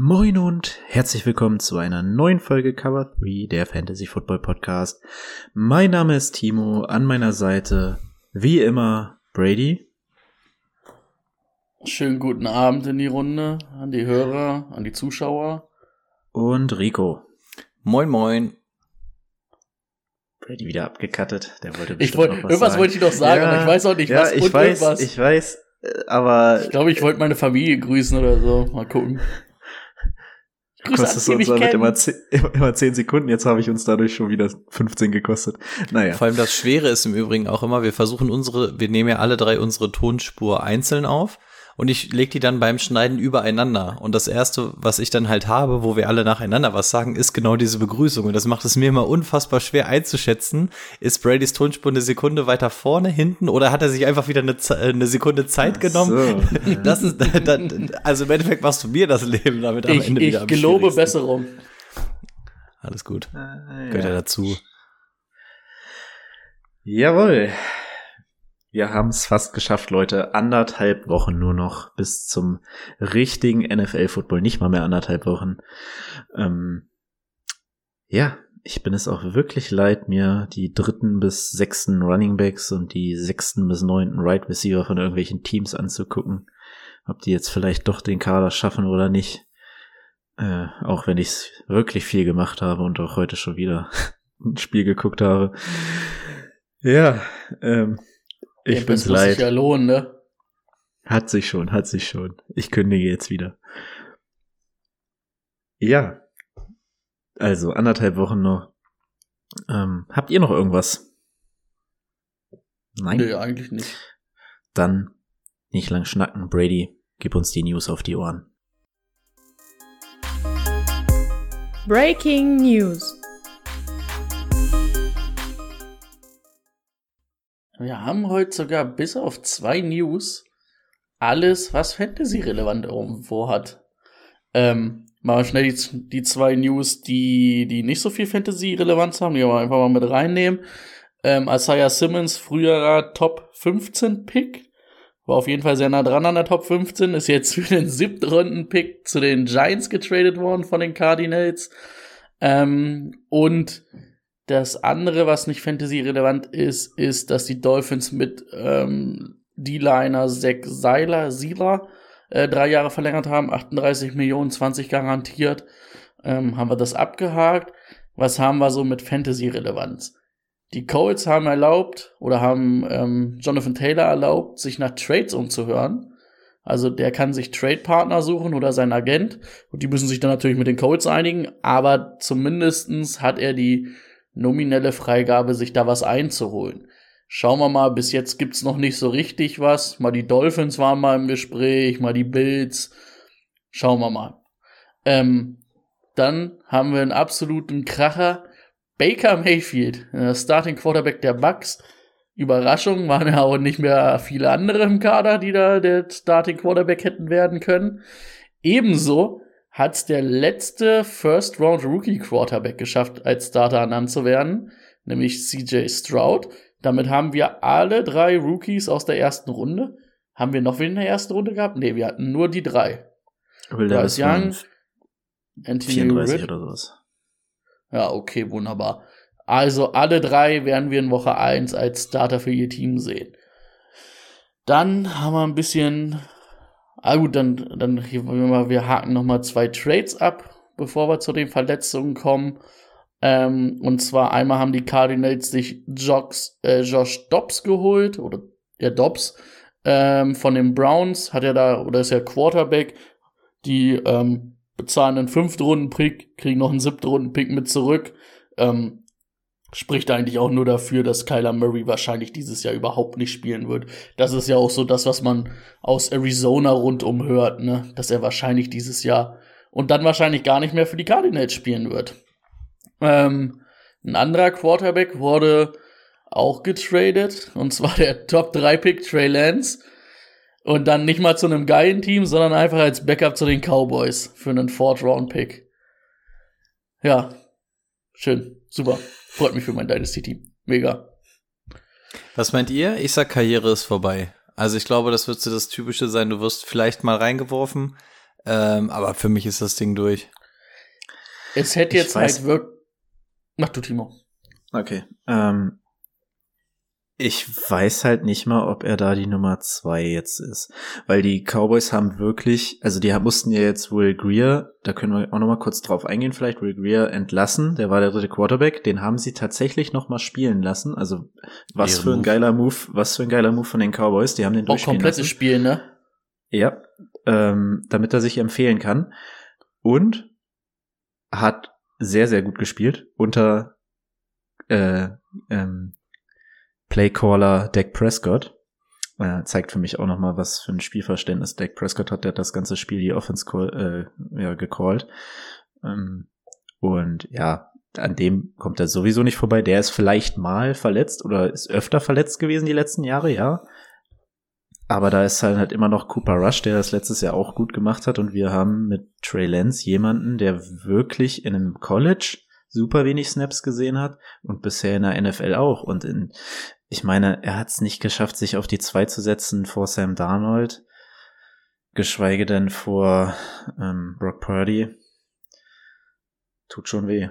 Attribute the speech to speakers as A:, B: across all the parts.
A: Moin und herzlich willkommen zu einer neuen Folge Cover 3 der Fantasy Football Podcast. Mein Name ist Timo, an meiner Seite wie immer Brady.
B: Schönen guten Abend in die Runde, an die Hörer, an die Zuschauer.
A: Und Rico.
C: Moin moin.
A: Brady wieder abgekattet, der wollte
B: ich wollt, Irgendwas sagen. wollte ich doch sagen, ja, aber ich weiß auch nicht
A: ja,
B: was.
A: Ich weiß, irgendwas. ich weiß, aber...
B: Ich glaube, ich wollte meine Familie grüßen oder so, mal gucken.
A: Kostet uns damit immer, immer 10 Sekunden, jetzt habe ich uns dadurch schon wieder 15 gekostet. Naja.
C: Vor allem das Schwere ist im Übrigen auch immer, wir versuchen unsere, wir nehmen ja alle drei unsere Tonspur einzeln auf und ich leg die dann beim Schneiden übereinander. Und das erste, was ich dann halt habe, wo wir alle nacheinander was sagen, ist genau diese Begrüßung. Und das macht es mir immer unfassbar schwer einzuschätzen. Ist Bradys Tonspur eine Sekunde weiter vorne, hinten oder hat er sich einfach wieder eine, eine Sekunde Zeit genommen? So. Das ist, also im Endeffekt machst du mir das Leben damit am
B: ich,
C: Ende wieder
B: Ich gelobe Besserung.
C: Alles gut. Ah, ja. Gehört ja dazu.
A: Jawohl. Wir haben es fast geschafft, Leute. Anderthalb Wochen nur noch bis zum richtigen NFL-Football. Nicht mal mehr anderthalb Wochen. Ähm, ja, ich bin es auch wirklich leid, mir die dritten bis sechsten Running Backs und die sechsten bis neunten Right Receiver von irgendwelchen Teams anzugucken. Ob die jetzt vielleicht doch den Kader schaffen oder nicht. Äh, auch wenn ich wirklich viel gemacht habe und auch heute schon wieder ein Spiel geguckt habe. Ja, ähm, ich ja, bin's das leid. Sich
B: ja lohnen, ne?
A: Hat sich schon, hat sich schon. Ich kündige jetzt wieder. Ja. Also, anderthalb Wochen noch. Ähm, habt ihr noch irgendwas?
B: Nein? Nee, eigentlich nicht.
A: Dann nicht lang schnacken. Brady, gib uns die News auf die Ohren.
D: Breaking News.
B: Wir haben heute sogar bis auf zwei News alles, was Fantasy-relevant irgendwo hat. Ähm, mal schnell die, die zwei News, die, die nicht so viel Fantasy-Relevanz haben, die wir einfach mal mit reinnehmen. Ähm, Isaiah Simmons, früherer Top 15 Pick, war auf jeden Fall sehr nah dran an der Top 15, ist jetzt für den siebten Runden-Pick zu den Giants getradet worden von den Cardinals. Ähm, und das andere, was nicht Fantasy-relevant ist, ist, dass die Dolphins mit ähm, D-Liner Zack Seiler, Sieler, äh, drei Jahre verlängert haben, 38 Millionen, 20 garantiert. Ähm, haben wir das abgehakt. Was haben wir so mit Fantasy-Relevanz? Die Colts haben erlaubt oder haben ähm, Jonathan Taylor erlaubt, sich nach Trades umzuhören. Also der kann sich Trade-Partner suchen oder sein Agent. Und die müssen sich dann natürlich mit den Colts einigen. Aber zumindestens hat er die nominelle Freigabe, sich da was einzuholen. Schauen wir mal, bis jetzt gibt's noch nicht so richtig was. Mal die Dolphins waren mal im Gespräch, mal die Bills. Schauen wir mal. Ähm, dann haben wir einen absoluten Kracher. Baker Mayfield, der Starting Quarterback der Bucks. Überraschung, waren ja auch nicht mehr viele andere im Kader, die da der Starting Quarterback hätten werden können. Ebenso hat der letzte First Round Rookie Quarterback geschafft, als Starter ernannt zu werden, nämlich CJ Stroud. Damit haben wir alle drei Rookies aus der ersten Runde. Haben wir noch wen in der ersten Runde gehabt? Nee, wir hatten nur die drei.
A: Bryce Young, Anthony 34 Ritt. oder sowas.
B: Ja, okay, wunderbar. Also alle drei werden wir in Woche 1 als Starter für ihr Team sehen. Dann haben wir ein bisschen Ah gut, dann, dann wir, wir haken nochmal zwei Trades ab, bevor wir zu den Verletzungen kommen. Ähm, und zwar einmal haben die Cardinals sich Jocks, äh, Josh Dobbs geholt, oder der Dobbs, ähm, von den Browns, hat er da, oder ist ja Quarterback, die ähm, bezahlen einen fünften Runden-Pick, kriegen noch einen siebten Runden-Pick mit zurück. Ähm, spricht eigentlich auch nur dafür, dass Kyler Murray wahrscheinlich dieses Jahr überhaupt nicht spielen wird. Das ist ja auch so das, was man aus Arizona rundum hört, ne? Dass er wahrscheinlich dieses Jahr und dann wahrscheinlich gar nicht mehr für die Cardinals spielen wird. Ähm, ein anderer Quarterback wurde auch getradet, und zwar der Top-3-Pick Trey Lance. Und dann nicht mal zu einem geilen Team, sondern einfach als Backup zu den Cowboys für einen Fourth-Round-Pick. Ja, schön, super. Freut mich für mein Dynasty-Team. Mega.
C: Was meint ihr? Ich sag, Karriere ist vorbei. Also ich glaube, das wird so das Typische sein. Du wirst vielleicht mal reingeworfen, ähm, aber für mich ist das Ding durch.
B: Es hätte jetzt halt wirklich. Mach du, Timo.
A: Okay. Ähm, ich weiß halt nicht mal, ob er da die Nummer zwei jetzt ist. Weil die Cowboys haben wirklich, also die mussten ja jetzt Will Greer, da können wir auch noch mal kurz drauf eingehen, vielleicht Will Greer entlassen, der war der dritte Quarterback, den haben sie tatsächlich noch mal spielen lassen. Also was für ein geiler Move, was für ein geiler Move von den Cowboys, die haben den
B: Auch
A: durchspielen
B: komplettes
A: lassen.
B: Spiel, ne?
A: Ja, ähm, damit er sich empfehlen kann. Und hat sehr, sehr gut gespielt unter äh, ähm, Playcaller Dak Prescott. Äh, zeigt für mich auch noch mal, was für ein Spielverständnis Dak Prescott hat. Der hat das ganze Spiel die Offense call, äh, ja, gecallt. Ähm, und ja, an dem kommt er sowieso nicht vorbei. Der ist vielleicht mal verletzt oder ist öfter verletzt gewesen die letzten Jahre, ja. Aber da ist halt, halt immer noch Cooper Rush, der das letztes Jahr auch gut gemacht hat. Und wir haben mit Trey Lance jemanden, der wirklich in einem College super wenig Snaps gesehen hat und bisher in der NFL auch. Und in, ich meine, er hat es nicht geschafft, sich auf die zwei zu setzen vor Sam Darnold, geschweige denn vor ähm, Brock Purdy. Tut schon weh.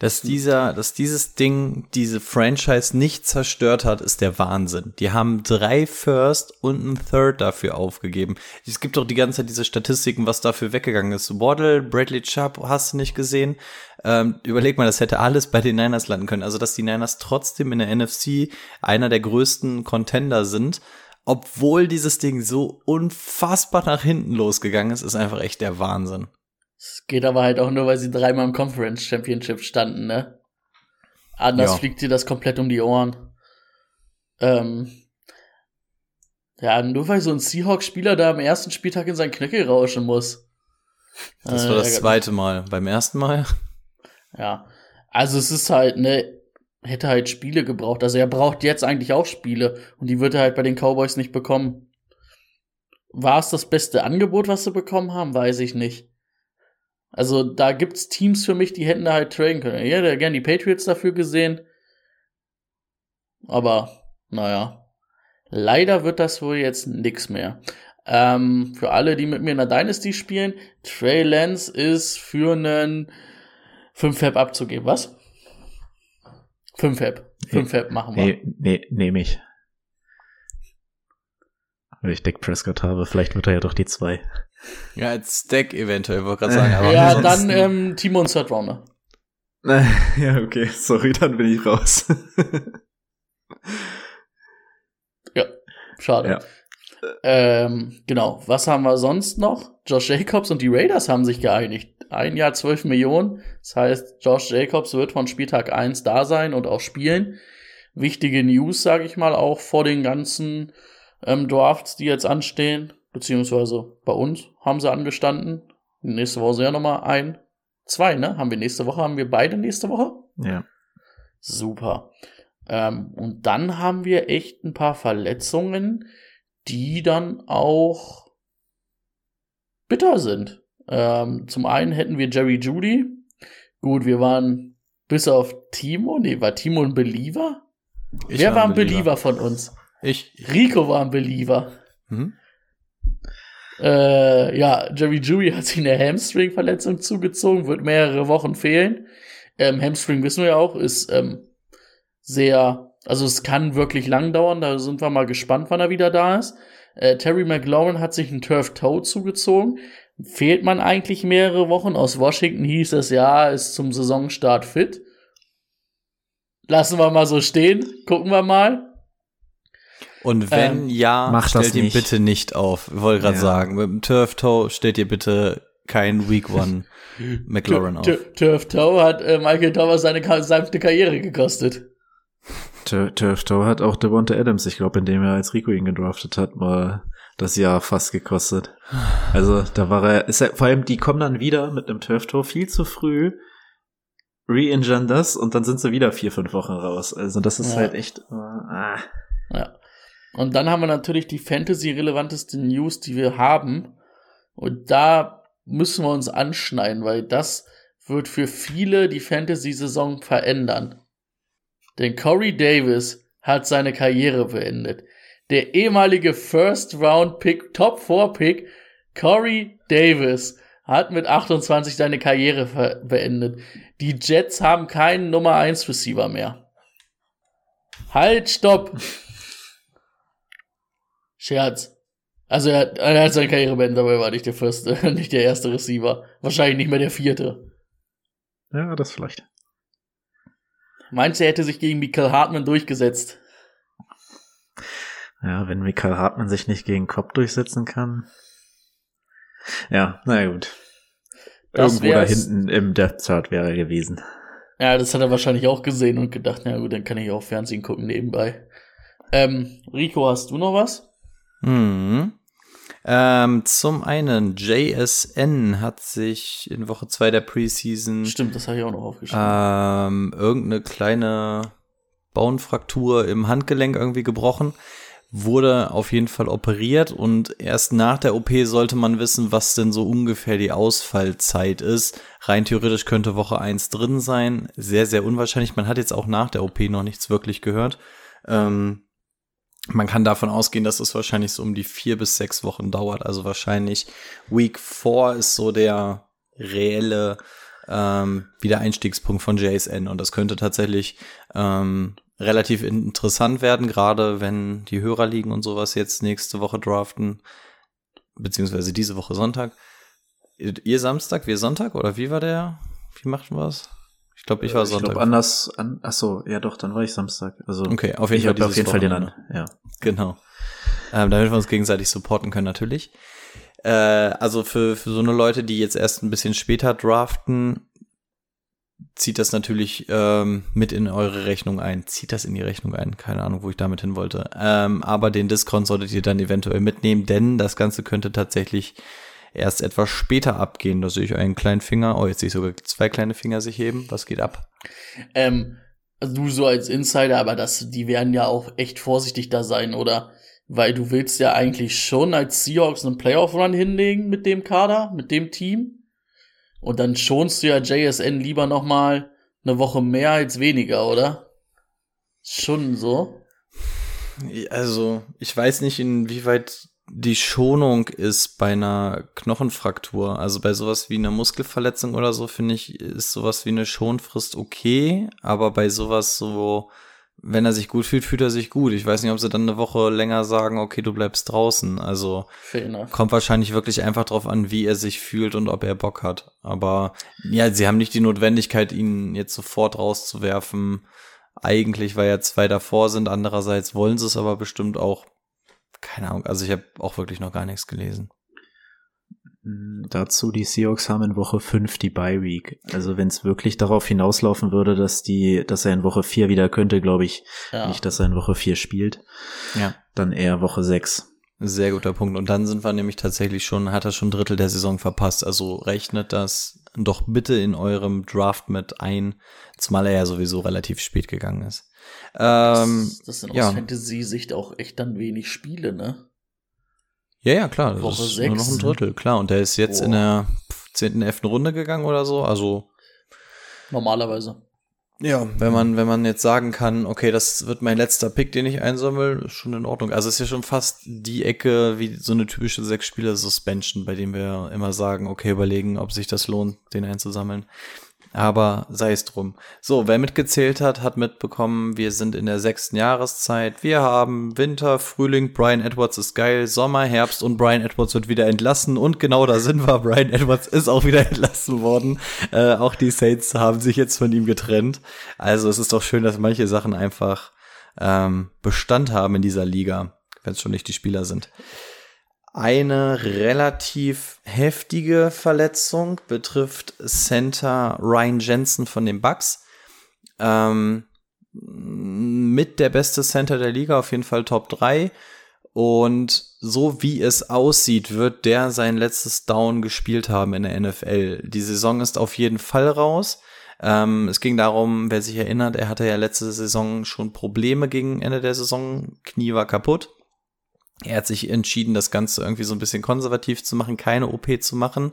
C: Dass dieser, dass dieses Ding diese Franchise nicht zerstört hat, ist der Wahnsinn. Die haben drei First und ein Third dafür aufgegeben. Es gibt doch die ganze Zeit diese Statistiken, was dafür weggegangen ist. Waddle, Bradley Chubb, hast du nicht gesehen? Ähm, überleg mal, das hätte alles bei den Niners landen können. Also, dass die Niners trotzdem in der NFC einer der größten Contender sind, obwohl dieses Ding so unfassbar nach hinten losgegangen ist, ist einfach echt der Wahnsinn.
B: Es geht aber halt auch nur, weil sie dreimal im Conference Championship standen, ne? Anders
C: Ja.
B: fliegt dir das komplett um die Ohren. Ähm, ja, nur weil so ein Seahawks-Spieler da am ersten Spieltag in seinen Knöchel rauschen muss.
C: Das
B: Äh,
C: war das
B: ärgert
C: zweite Mal. Beim ersten Mal.
B: Ja. Also es ist halt, ne, hätte halt Spiele gebraucht. Also er braucht jetzt eigentlich auch Spiele und die wird er halt bei den Cowboys nicht bekommen. War es das beste Angebot, was sie bekommen haben? Weiß ich nicht. Also da gibt's Teams für mich, die hätten da halt traden können. Ich hätte gern die Patriots dafür gesehen. Aber, naja. Leider wird das wohl jetzt nix mehr. Ähm, für alle, die mit mir in der Dynasty spielen, Trey Lance ist für einen 5 Fab abzugeben. Was? 5 Fab. 5 Fab machen wir.
A: Nee, nee, nehme ich. Weil ich Dak Prescott habe, vielleicht wird er ja doch die zwei.
C: Ja, als Stack eventuell, wollte gerade sagen. Aber
B: ja,
C: ansonsten-
B: dann ähm, Timo und Third Rounder.
A: ja, okay, sorry, dann bin ich raus.
B: Schade.
A: Ja.
B: Ähm, genau. Was haben wir sonst noch? Josh Jacobs und die Raiders haben sich geeinigt. Ein Jahr 12 Millionen. Das heißt, Josh Jacobs wird von Spieltag 1 da sein und auch spielen. Wichtige News, sage ich mal, auch vor den ganzen ähm, Drafts, die jetzt anstehen. Beziehungsweise bei uns haben sie angestanden. Nächste Woche sind ja nochmal ein. Zwei, ne? Haben wir nächste Woche? Haben wir beide nächste Woche?
A: ja.
B: Super. Ähm, und dann haben wir echt ein paar Verletzungen, die dann auch bitter sind. Ähm, zum einen hätten wir Jerry Judy. Gut, wir waren bis auf Timo. Nee, war Timo ein Believer?
C: Ich
B: Wer war ein
C: Believer.
B: Believer von uns?
C: Ich.
B: Rico war ein Believer.
C: Mhm.
B: Äh, ja, Jerry Judy hat sich eine Hamstring-Verletzung zugezogen, wird mehrere Wochen fehlen. Ähm, Hamstring wissen wir ja auch, ist ähm, sehr, also es kann wirklich lang dauern, da sind wir mal gespannt, wann er wieder da ist. Äh, Terry McLaurin hat sich einen Turf Toe zugezogen. Fehlt man eigentlich mehrere Wochen? Aus Washington hieß es, ja, ist zum Saisonstart fit. Lassen wir mal so stehen, gucken wir mal.
C: Und wenn
B: Ähm,
C: ja,
A: mach das
C: stellt ihn
A: nicht.
C: bitte nicht auf. Ich wollte gerade
A: Ja.
C: sagen, mit dem Turf Toe stellt ihr bitte kein Week One McLaurin auf.
B: Tur- Turf Toe hat äh, Michael Thomas seine sanfte Karriere gekostet.
A: Tur- Turf Toe hat auch Devonta Adams, ich glaube, in dem er als Rico ihn gedraftet hat, mal das Jahr fast gekostet. Also da war er, ist er, vor allem die kommen dann wieder mit einem Turf-Tor viel zu früh, re-injuren das und dann sind sie wieder vier, fünf Wochen raus. Also das ist
B: Ja.
A: halt echt, äh, ah.
B: Ja. Und dann haben wir natürlich die Fantasy-relevanteste News, die wir haben. Und da müssen wir uns anschneiden, weil das wird für viele die Fantasy-Saison verändern. Denn Corey Davis hat seine Karriere beendet. Der ehemalige First-Round-Pick, Top-4-Pick, Corey Davis, hat mit 28 seine Karriere beendet. Die Jets haben keinen Nummer 1 Receiver mehr. Halt, stopp! Scherz. Also er, hat- er hat seine Karriere beendet, aber er war nicht der erste, nicht der erste Receiver. Wahrscheinlich nicht mehr der vierte.
A: ja, das vielleicht.
B: Meinst du, er hätte sich gegen Michael Hartmann durchgesetzt?
A: Ja, wenn Michael Hartmann sich nicht gegen Cobb durchsetzen kann. Ja, naja gut.
B: Das
A: Irgendwo da hinten im Death Chart wäre er gewesen.
B: Ja, das hat er wahrscheinlich auch gesehen und gedacht, na gut, dann kann ich auch Fernsehen gucken nebenbei. Ähm, Rico, hast du noch was?
C: Hm. Ähm, zum einen, JSN hat sich in Woche 2 der Preseason
B: Stimmt, das habe ich auch noch aufgeschrieben.
C: ähm, irgendeine kleine Bauenfraktur im Handgelenk irgendwie gebrochen. Wurde auf jeden Fall operiert und erst nach der OP sollte man wissen, was denn so ungefähr die Ausfallzeit ist. Rein theoretisch könnte Woche 1 drin sein. Sehr, sehr unwahrscheinlich. Man hat jetzt auch nach der OP noch nichts wirklich gehört. Ähm, man kann davon ausgehen, dass es wahrscheinlich so um die vier bis sechs Wochen dauert. Also wahrscheinlich Week 4 ist so der reelle ähm, Wiedereinstiegspunkt von JSN. Und das könnte tatsächlich ähm, relativ interessant werden, gerade wenn die Hörerligen und sowas jetzt nächste Woche draften, beziehungsweise diese Woche Sonntag. Ihr Samstag, wir Sonntag oder wie war der? Wie machten wir es? Ich glaube, ich war
A: ich
C: Sonntag.
A: glaube anders, an, ach so, ja doch, dann war ich Samstag. Also
C: Okay, auf jeden
A: ich
C: Fall
A: habe auf jeden Fall den an. Ja.
C: Genau. Ähm, damit wir uns gegenseitig supporten können, natürlich. Äh, also für, für so eine Leute, die jetzt erst ein bisschen später draften, zieht das natürlich ähm, mit in eure Rechnung ein. Zieht das in die Rechnung ein. Keine Ahnung, wo ich damit hin wollte. Ähm, aber den Discount solltet ihr dann eventuell mitnehmen, denn das Ganze könnte tatsächlich erst etwas später abgehen. Da sehe ich einen kleinen Finger. Oh, jetzt sehe ich sogar zwei kleine Finger sich heben. Was geht ab?
B: Ähm, also du so als Insider, aber das, die werden ja auch echt vorsichtig da sein, oder? Weil du willst ja eigentlich schon als Seahawks einen Playoff-Run hinlegen mit dem Kader, mit dem Team. Und dann schonst du ja JSN lieber noch mal eine Woche mehr als weniger, oder? Schon so.
C: Also, ich weiß nicht, inwieweit die Schonung ist bei einer Knochenfraktur. Also bei sowas wie einer Muskelverletzung oder so, finde ich, ist sowas wie eine Schonfrist okay. Aber bei sowas so, wenn er sich gut fühlt, fühlt er sich gut. Ich weiß nicht, ob sie dann eine Woche länger sagen, okay, du bleibst draußen. Also kommt wahrscheinlich wirklich einfach drauf an, wie er sich fühlt und ob er Bock hat. Aber ja, sie haben nicht die Notwendigkeit, ihn jetzt sofort rauszuwerfen. Eigentlich, weil ja zwei davor sind. Andererseits wollen sie es aber bestimmt auch. Keine Ahnung. Also ich habe auch wirklich noch gar nichts gelesen.
A: Mm, Dazu, die Seahawks haben in Woche 5 die Bye Week. Also wenn es wirklich darauf hinauslaufen würde, dass die, dass er in Woche 4 wieder könnte, glaube ich
B: Ja.
A: nicht, dass er in Woche 4 spielt.
C: Ja.
A: Dann eher Woche 6.
C: Sehr guter Punkt. Und dann sind wir nämlich tatsächlich schon, hat er schon ein Drittel der Saison verpasst. Also rechnet das doch bitte in eurem Draft mit ein, zumal er ja sowieso relativ spät gegangen ist. Ähm,
B: das, das sind
C: ja.
B: aus Fantasy-Sicht auch echt dann wenig Spiele, ne?
C: Ja, ja, klar. Das
B: Woche
C: ist nur noch ein Drittel, klar. Und der ist jetzt in
B: Boah.
C: der zehnten, elften Runde gegangen oder so. Also,
B: Normalerweise.
C: ja, wenn man, wenn man jetzt sagen kann, okay, das wird mein letzter Pick, den ich einsammle, ist schon in Ordnung. Also, es ist ja schon fast die Ecke wie so eine typische Sechs-Spieler-Suspension, bei dem wir immer sagen, okay, überlegen, ob sich das lohnt, den einzusammeln. Aber sei es drum. So, wer mitgezählt hat, hat mitbekommen, wir sind in der sechsten Jahreszeit. Wir haben Winter, Frühling, Brian Edwards ist geil, Sommer, Herbst und Brian Edwards wird wieder entlassen. Und genau da sind wir. Brian Edwards ist auch wieder entlassen worden. Äh, auch die Saints haben sich jetzt von ihm getrennt. Also es ist doch schön, dass manche Sachen einfach ähm, Bestand haben in dieser Liga, wenn es schon nicht die Spieler sind. Eine relativ heftige Verletzung betrifft Center Ryan Jensen von den Bucks. Ähm, mit der beste Center der Liga, auf jeden Fall Top 3. Und so wie es aussieht, wird der sein letztes Down gespielt haben in der NFL. Die Saison ist auf jeden Fall raus. Ähm, es ging darum, wer sich erinnert, er hatte ja letzte Saison schon Probleme gegen Ende der Saison. Knie war kaputt. Er hat sich entschieden, das Ganze irgendwie so ein bisschen konservativ zu machen, keine OP zu machen.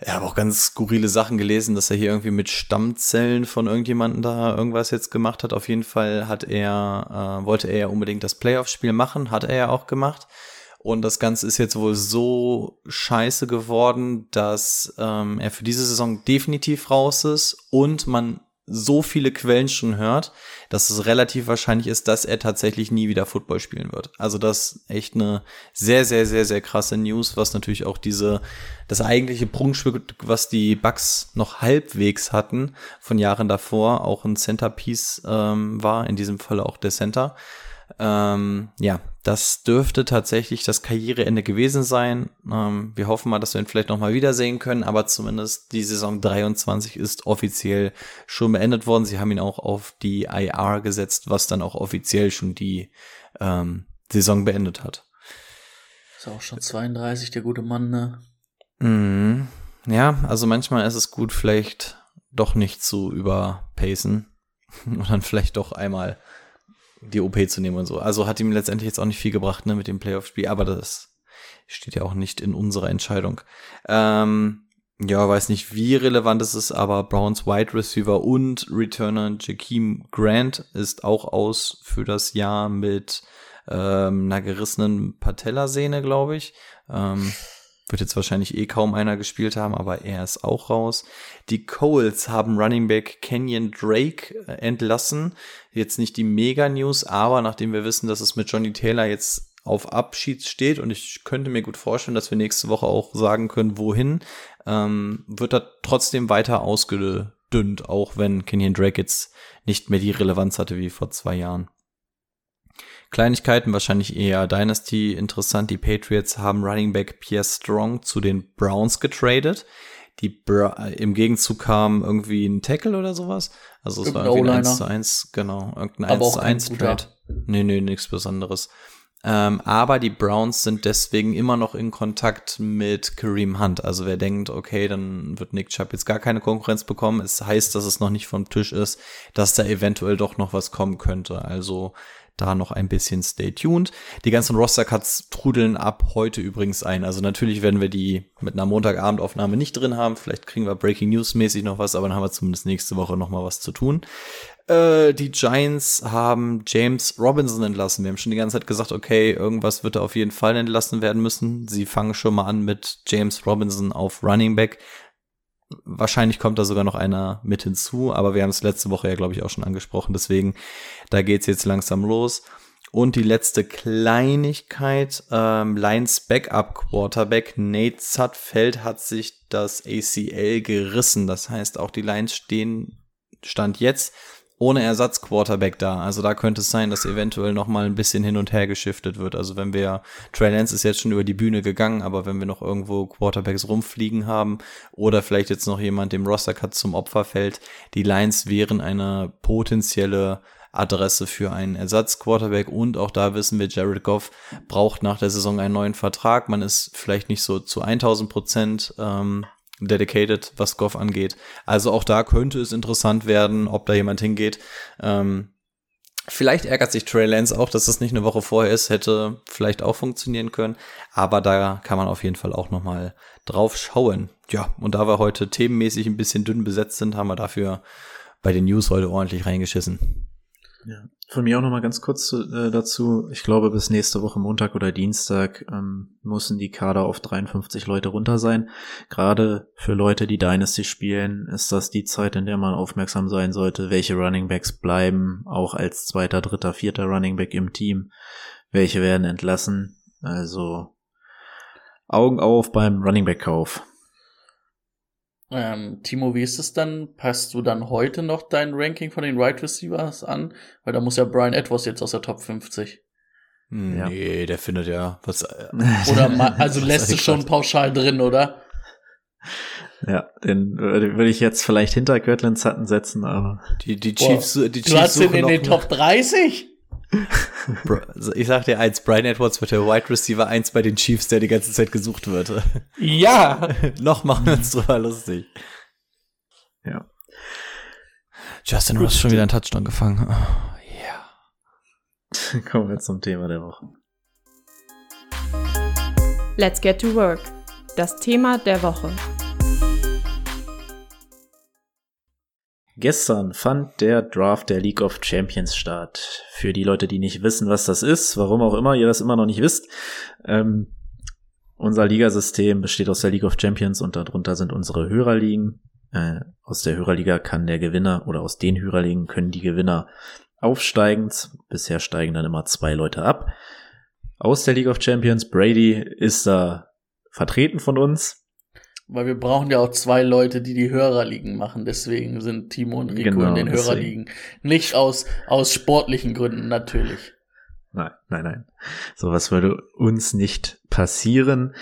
C: Er hat auch ganz skurrile Sachen gelesen, dass er hier irgendwie mit Stammzellen von irgendjemanden da irgendwas jetzt gemacht hat. Auf jeden Fall hat er, äh, wollte er ja unbedingt das Playoff-Spiel machen, hat er ja auch gemacht. Und das Ganze ist jetzt wohl so scheiße geworden, dass ähm, er für diese Saison definitiv raus ist und man so viele Quellen schon hört, dass es relativ wahrscheinlich ist, dass er tatsächlich nie wieder Football spielen wird. Also das ist echt eine sehr, sehr, sehr, sehr krasse News, was natürlich auch diese, das eigentliche Prunkstück, was die Bucks noch halbwegs hatten von Jahren davor, auch ein Centerpiece ähm, war, in diesem Fall auch der Center. Ähm, ja, das dürfte tatsächlich das Karriereende gewesen sein. Ähm, wir hoffen mal, dass wir ihn vielleicht nochmal wiedersehen können, aber zumindest die Saison 23 ist offiziell schon beendet worden. Sie haben ihn auch auf die IR gesetzt, was dann auch offiziell schon die ähm, Saison beendet hat.
B: Ist auch schon 32, der gute Mann, ne?
C: Mhm. Ja, also manchmal ist es gut, vielleicht doch nicht zu überpacen und dann vielleicht doch einmal die OP zu nehmen und so. Also hat ihm letztendlich jetzt auch nicht viel gebracht, ne, mit dem Playoff-Spiel, aber das steht ja auch nicht in unserer Entscheidung. Ähm, ja, weiß nicht, wie relevant es ist, aber Browns Wide Receiver und Returner Jakeem Grant ist auch aus für das Jahr mit ähm, einer gerissenen Patellasehne, glaube ich. Ähm, wird jetzt wahrscheinlich eh kaum einer gespielt haben, aber er ist auch raus. Die Coles haben Running Back Kenyon Drake äh, entlassen. Jetzt nicht die Mega-News, aber nachdem wir wissen, dass es mit Johnny Taylor jetzt auf Abschied steht und ich könnte mir gut vorstellen, dass wir nächste Woche auch sagen können, wohin, ähm, wird er trotzdem weiter ausgedünnt, auch wenn Kenyon Drake jetzt nicht mehr die Relevanz hatte wie vor zwei Jahren. Kleinigkeiten, wahrscheinlich eher Dynasty interessant. Die Patriots haben Running Back Pierre Strong zu den Browns getradet. Die Bra Im Gegenzug kam irgendwie ein Tackle oder sowas. Also es war irgendwie ein 1 zu 1, genau, irgendein 1 zu 1 Trade. Nee, nee, nichts Besonderes. Ähm, aber die Browns sind deswegen immer noch in Kontakt mit Kareem Hunt. Also wer denkt, okay, dann wird Nick Chubb jetzt gar keine Konkurrenz bekommen. Es heißt, dass es noch nicht vom Tisch ist, dass da eventuell doch noch was kommen könnte. Also da noch ein bisschen stay tuned. Die ganzen Roster-Cuts trudeln ab heute übrigens ein. Also natürlich werden wir die mit einer Montagabendaufnahme nicht drin haben. Vielleicht kriegen wir Breaking News mäßig noch was, aber dann haben wir zumindest nächste Woche noch mal was zu tun. Äh, die Giants haben James Robinson entlassen. Wir haben schon die ganze Zeit gesagt, okay, irgendwas wird da auf jeden Fall entlassen werden müssen. Sie fangen schon mal an mit James Robinson auf Running Back. Wahrscheinlich kommt da sogar noch einer mit hinzu, aber wir haben es letzte Woche ja, glaube ich, auch schon angesprochen. Deswegen, da geht's jetzt langsam los. Und die letzte Kleinigkeit, ähm, Lions Backup Quarterback Nate Sudfeld hat sich das ACL gerissen. Das heißt, auch die Lions stehen, stand jetzt ohne Ersatz-Quarterback da. Also da könnte es sein, dass eventuell noch mal ein bisschen hin und her geschiftet wird. Also wenn wir, Trey Lance ist jetzt schon über die Bühne gegangen, aber wenn wir noch irgendwo Quarterbacks rumfliegen haben oder vielleicht jetzt noch jemand dem Roster-Cut zum Opfer fällt, die Lions wären eine potenzielle Adresse für einen Ersatz-Quarterback und auch da wissen wir, Jared Goff braucht nach der Saison einen neuen Vertrag. Man ist vielleicht nicht so zu 1000 Prozent ähm, dedicated, was Goff angeht. Also auch da könnte es interessant werden, ob da jemand hingeht. Ähm, vielleicht ärgert sich Trey Lance auch, dass es nicht eine Woche vorher ist, hätte vielleicht auch funktionieren können. Aber da kann man auf jeden Fall auch noch mal drauf schauen. Ja, und da wir heute themenmäßig ein bisschen dünn besetzt sind, haben wir dafür bei den News heute ordentlich reingeschissen.
A: Ja. Von mir auch noch mal ganz kurz äh, dazu. Ich glaube, bis nächste Woche Montag oder Dienstag ähm, müssen die Kader auf 53 Leute runter sein. Gerade für Leute, die Dynasty spielen, ist das die Zeit, in der man aufmerksam sein sollte, welche Running Backs bleiben, auch als zweiter, dritter, vierter Running Back im Team. Welche werden entlassen. Also Augen auf beim Running Back Kauf.
B: Ähm, Timo, wie ist es dann? Passt du dann heute noch dein Ranking von den Wide right Receivers an? Weil da muss ja Brian Edwards jetzt aus der Top 50.
C: Hm, nee, der findet ja was. Äh,
B: oder mal, also lässt es schon pauschal drin, oder?
A: Ja, den würde ich jetzt vielleicht hinter Kirtland Sutton setzen, aber.
C: Die, die Chiefs,
B: Boah,
C: die
B: Chiefs. Du hast den in den Top 30?
C: Ich sag dir eins, Brian Edwards wird der Wide Receiver 1 bei den Chiefs, der die ganze Zeit gesucht wird.
B: Ja!
C: Noch machen wir uns drüber lustig.
A: Ja.
C: Justin, du hast schon wieder einen Touchdown gefangen. Ja.
A: Kommen wir zum Thema der Woche.
D: Let's get to work. Das Thema der Woche.
A: Gestern fand der Draft der League of Champions statt. Für die Leute, die nicht wissen, was das ist, warum auch immer ihr das immer noch nicht wisst, ähm, unser Ligasystem besteht aus der League of Champions und darunter sind unsere Hörerligen. Äh, aus der Hörerliga kann der Gewinner oder aus den Hörerligen können die Gewinner aufsteigen. Bisher steigen dann immer zwei Leute ab. Aus der League of Champions, Brady ist da vertreten von uns.
B: Weil wir brauchen ja auch zwei Leute, die die Hörerligen machen. Deswegen sind Timo und Rico
A: Genau,
B: in den. Hörerligen. Nicht aus, aus sportlichen Gründen, natürlich.
A: Nein, nein, nein. Sowas würde uns nicht passieren.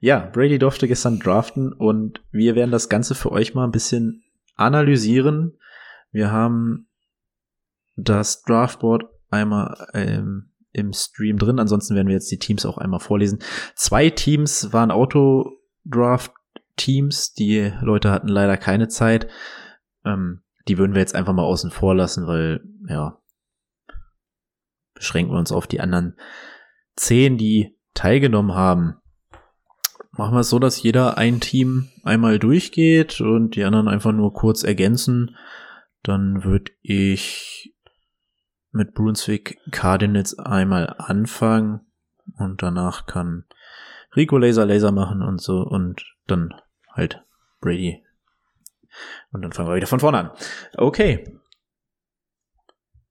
A: Ja, Brady durfte gestern draften und wir werden das Ganze für euch mal ein bisschen analysieren. Wir haben das Draftboard einmal ähm, im Stream drin. Ansonsten werden wir jetzt die Teams auch einmal vorlesen. Zwei Teams waren Autodraft-Teams. Die Leute hatten leider keine Zeit. Ähm, die würden wir jetzt einfach mal außen vor lassen, weil, ja, beschränken wir uns auf die anderen zehn, die teilgenommen haben. Machen wir es so, dass jeder ein Team einmal durchgeht und die anderen einfach nur kurz ergänzen. Dann würde ich mit Brunswick Cardinals einmal anfangen und danach kann Rico Laser Laser machen und so und dann halt Brady. Und dann fangen wir wieder von vorne an. Okay,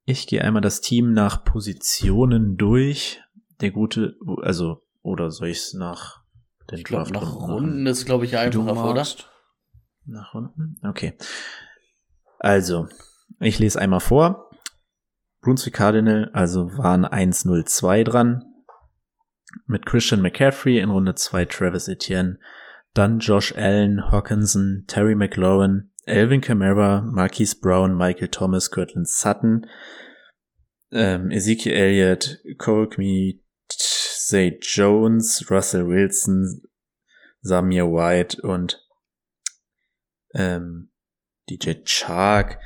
A: ich gehe einmal das Team nach Positionen durch. Der gute, also, oder soll ich es nach den
B: Ich glaube, nach? Runden ist, glaube ich, einfacher, oder?
A: Nach unten? Okay. Also, ich lese einmal vor. Brunswick Cardinal, also waren 1-0-2 dran. Mit Christian McCaffrey in Runde 2 Travis Etienne. Dann Josh Allen, Hawkinson, Terry McLaurin, Alvin Kamara, Marquise Brown, Michael Thomas, Cortland Sutton, ähm, Ezekiel Elliott, Cole Kmet, Zay Jones, Russell Wilson, Samir White und ähm, DJ Chark.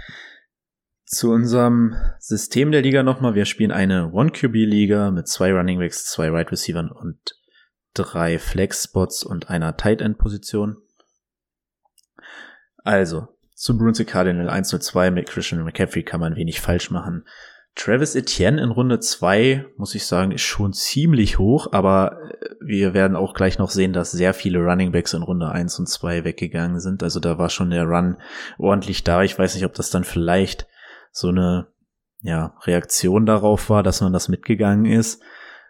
A: Zu unserem System der Liga nochmal. Wir spielen eine One-QB-Liga mit zwei Running Backs, zwei Wide Receivern und drei Flex-Spots und einer Tight End-Position. Also, zu Brunswick Cardinal 1-0-2 mit Christian McCaffrey kann man wenig falsch machen. Travis Etienne in Runde 2, muss ich sagen, ist schon ziemlich hoch, aber äh, wir werden auch gleich noch sehen, dass sehr viele Running Backs in Runde 1 und 2 weggegangen sind. Also da war schon der Run ordentlich da. Ich weiß nicht, ob das dann vielleicht so eine ja, Reaktion darauf war, dass man das mitgegangen ist.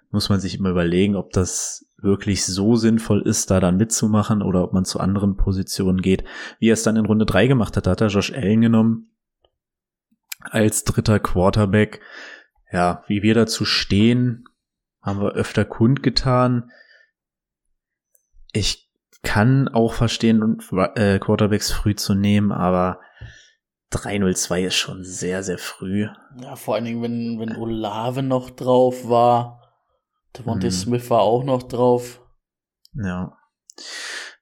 A: Muss man sich immer überlegen, ob das wirklich so sinnvoll ist, da dann mitzumachen oder ob man zu anderen Positionen geht. Wie er es dann in Runde 3 gemacht hat, hat er Josh Allen genommen als dritter Quarterback. Ja, wie wir dazu stehen, haben wir öfter kundgetan. Ich kann auch verstehen, äh, Quarterbacks früh zu nehmen, aber 302 ist schon sehr, sehr früh.
B: Ja, vor allen Dingen, wenn, wenn Olave noch drauf war. Devontae
A: Hm.
B: Smith war auch noch drauf.
A: Ja.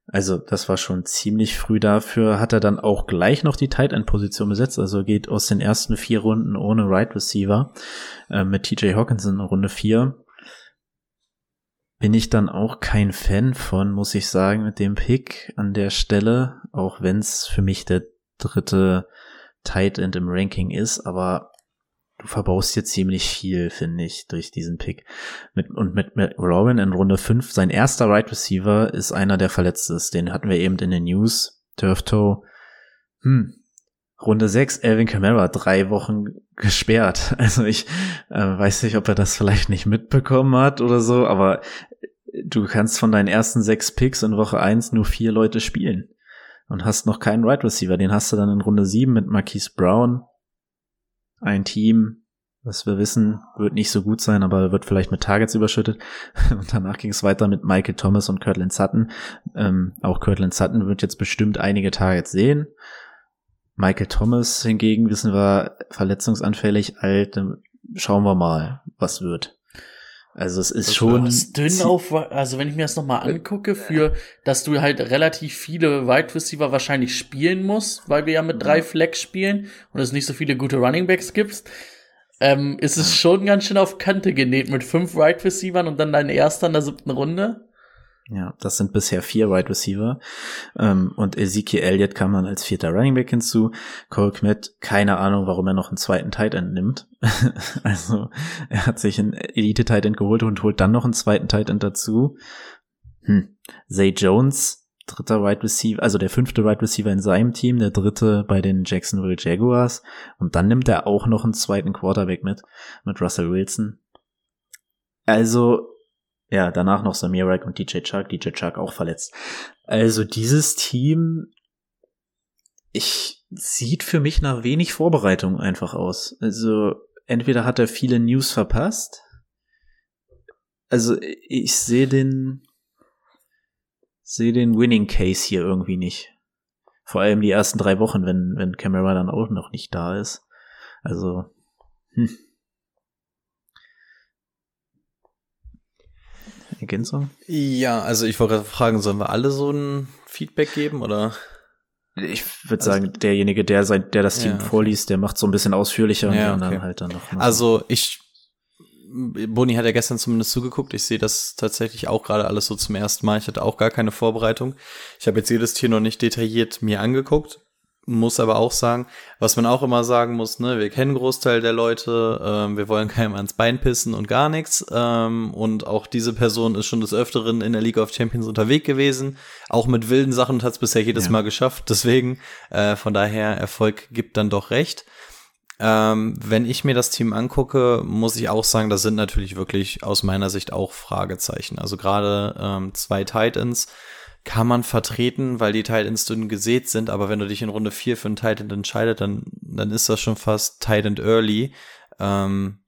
A: Also, das war schon ziemlich früh dafür. Hat er dann auch gleich noch die Tight End Position besetzt. Also geht aus den ersten vier Runden ohne Right Receiver äh, mit TJ Hawkinson in Runde vier. Bin ich dann auch kein Fan von, muss ich sagen, mit dem Pick an der Stelle. Auch wenn es für mich der dritte Tight End im Ranking ist. Aber du verbaust hier ziemlich viel, finde ich, durch diesen Pick. Mit, und mit, Robin in Runde 5, sein erster Right Receiver ist einer, der verletzt ist. Den hatten wir eben in den News. Turf Toe. Hm. Runde 6, Alvin Kamara, drei Wochen gesperrt. Also ich äh, weiß nicht, ob er das vielleicht nicht mitbekommen hat oder so, aber du kannst von deinen ersten sechs Picks in Woche 1 nur vier Leute spielen. Und hast noch keinen Right Receiver. Den hast du dann in Runde 7 mit Marquise Brown, ein Team, was wir wissen, wird nicht so gut sein, aber wird vielleicht mit Targets überschüttet. Und danach ging es weiter mit Michael Thomas und Kirtland Sutton. Ähm, auch Kirtland Sutton wird jetzt bestimmt einige Targets sehen. Michael Thomas hingegen, wissen wir, verletzungsanfällig, alt, schauen wir mal, was wird. Also es ist
C: Das
A: schon
B: dünn auf, also wenn ich mir das nochmal angucke, für, dass du halt relativ viele Wide Receiver wahrscheinlich spielen musst, weil wir ja mit drei Flex spielen und es nicht so viele gute Running Backs gibt, ähm, ist es schon ganz schön auf Kante genäht mit fünf Wide Receivern und dann dein erster in der siebten Runde.
A: Ja, das sind bisher vier Wide Receiver. Ähm, und Ezekiel Elliott kam dann als vierter Running Back hinzu. Cole Kmet, keine Ahnung, warum er noch einen zweiten Tight End nimmt. also, er hat sich einen Elite Tight End geholt und holt dann noch einen zweiten Tight End dazu. Hm. Zay Jones, dritter Wide Receiver, also der fünfte Wide Receiver in seinem Team, der dritte bei den Jacksonville Jaguars. Und dann nimmt er auch noch einen zweiten Quarterback mit, mit Russell Wilson. Also, ja, danach noch Samirak und DJ Chuck, DJ Chuck auch verletzt. Also dieses Team, ich sieht für mich nach wenig Vorbereitung einfach aus. Also entweder hat er viele News verpasst. Also ich sehe den sehe den Winning Case hier irgendwie nicht. Vor allem die ersten drei Wochen, wenn wenn Camera dann auch noch nicht da ist. Also hm. Ergänzung?
C: Ja, also ich wollte fragen, sollen wir alle so ein Feedback geben oder?
A: Ich würde sagen, derjenige, der sein, der das Team
C: Ja, okay.
A: vorliest, der macht so ein bisschen ausführlicher und die
C: Ja, okay.
A: halt dann noch. so.
C: Also ich, Boni hat ja gestern zumindest zugeguckt. Ich sehe das tatsächlich auch gerade alles so zum ersten Mal. Ich hatte auch gar keine Vorbereitung. Ich habe jetzt jedes Tier noch nicht detailliert mir angeguckt. Muss aber auch sagen, was man auch immer sagen muss, ne, wir kennen Großteil der Leute, ähm, wir wollen keinem ans Bein pissen und gar nichts. Ähm, und auch diese Person ist schon des Öfteren in der League of Champions unterwegs gewesen, auch mit wilden Sachen und hat es bisher jedes
A: Ja.
C: Mal geschafft. Deswegen, äh, von daher, Erfolg gibt dann doch recht. Ähm, wenn ich mir das Team angucke, muss ich auch sagen, das sind natürlich wirklich aus meiner Sicht auch Fragezeichen. Also gerade ähm, zwei Titans kann man vertreten, weil die Titans dünn gesät sind, aber wenn du dich in Runde 4 für einen Titan entscheidest, dann, dann ist das schon fast Titan Early. Ähm,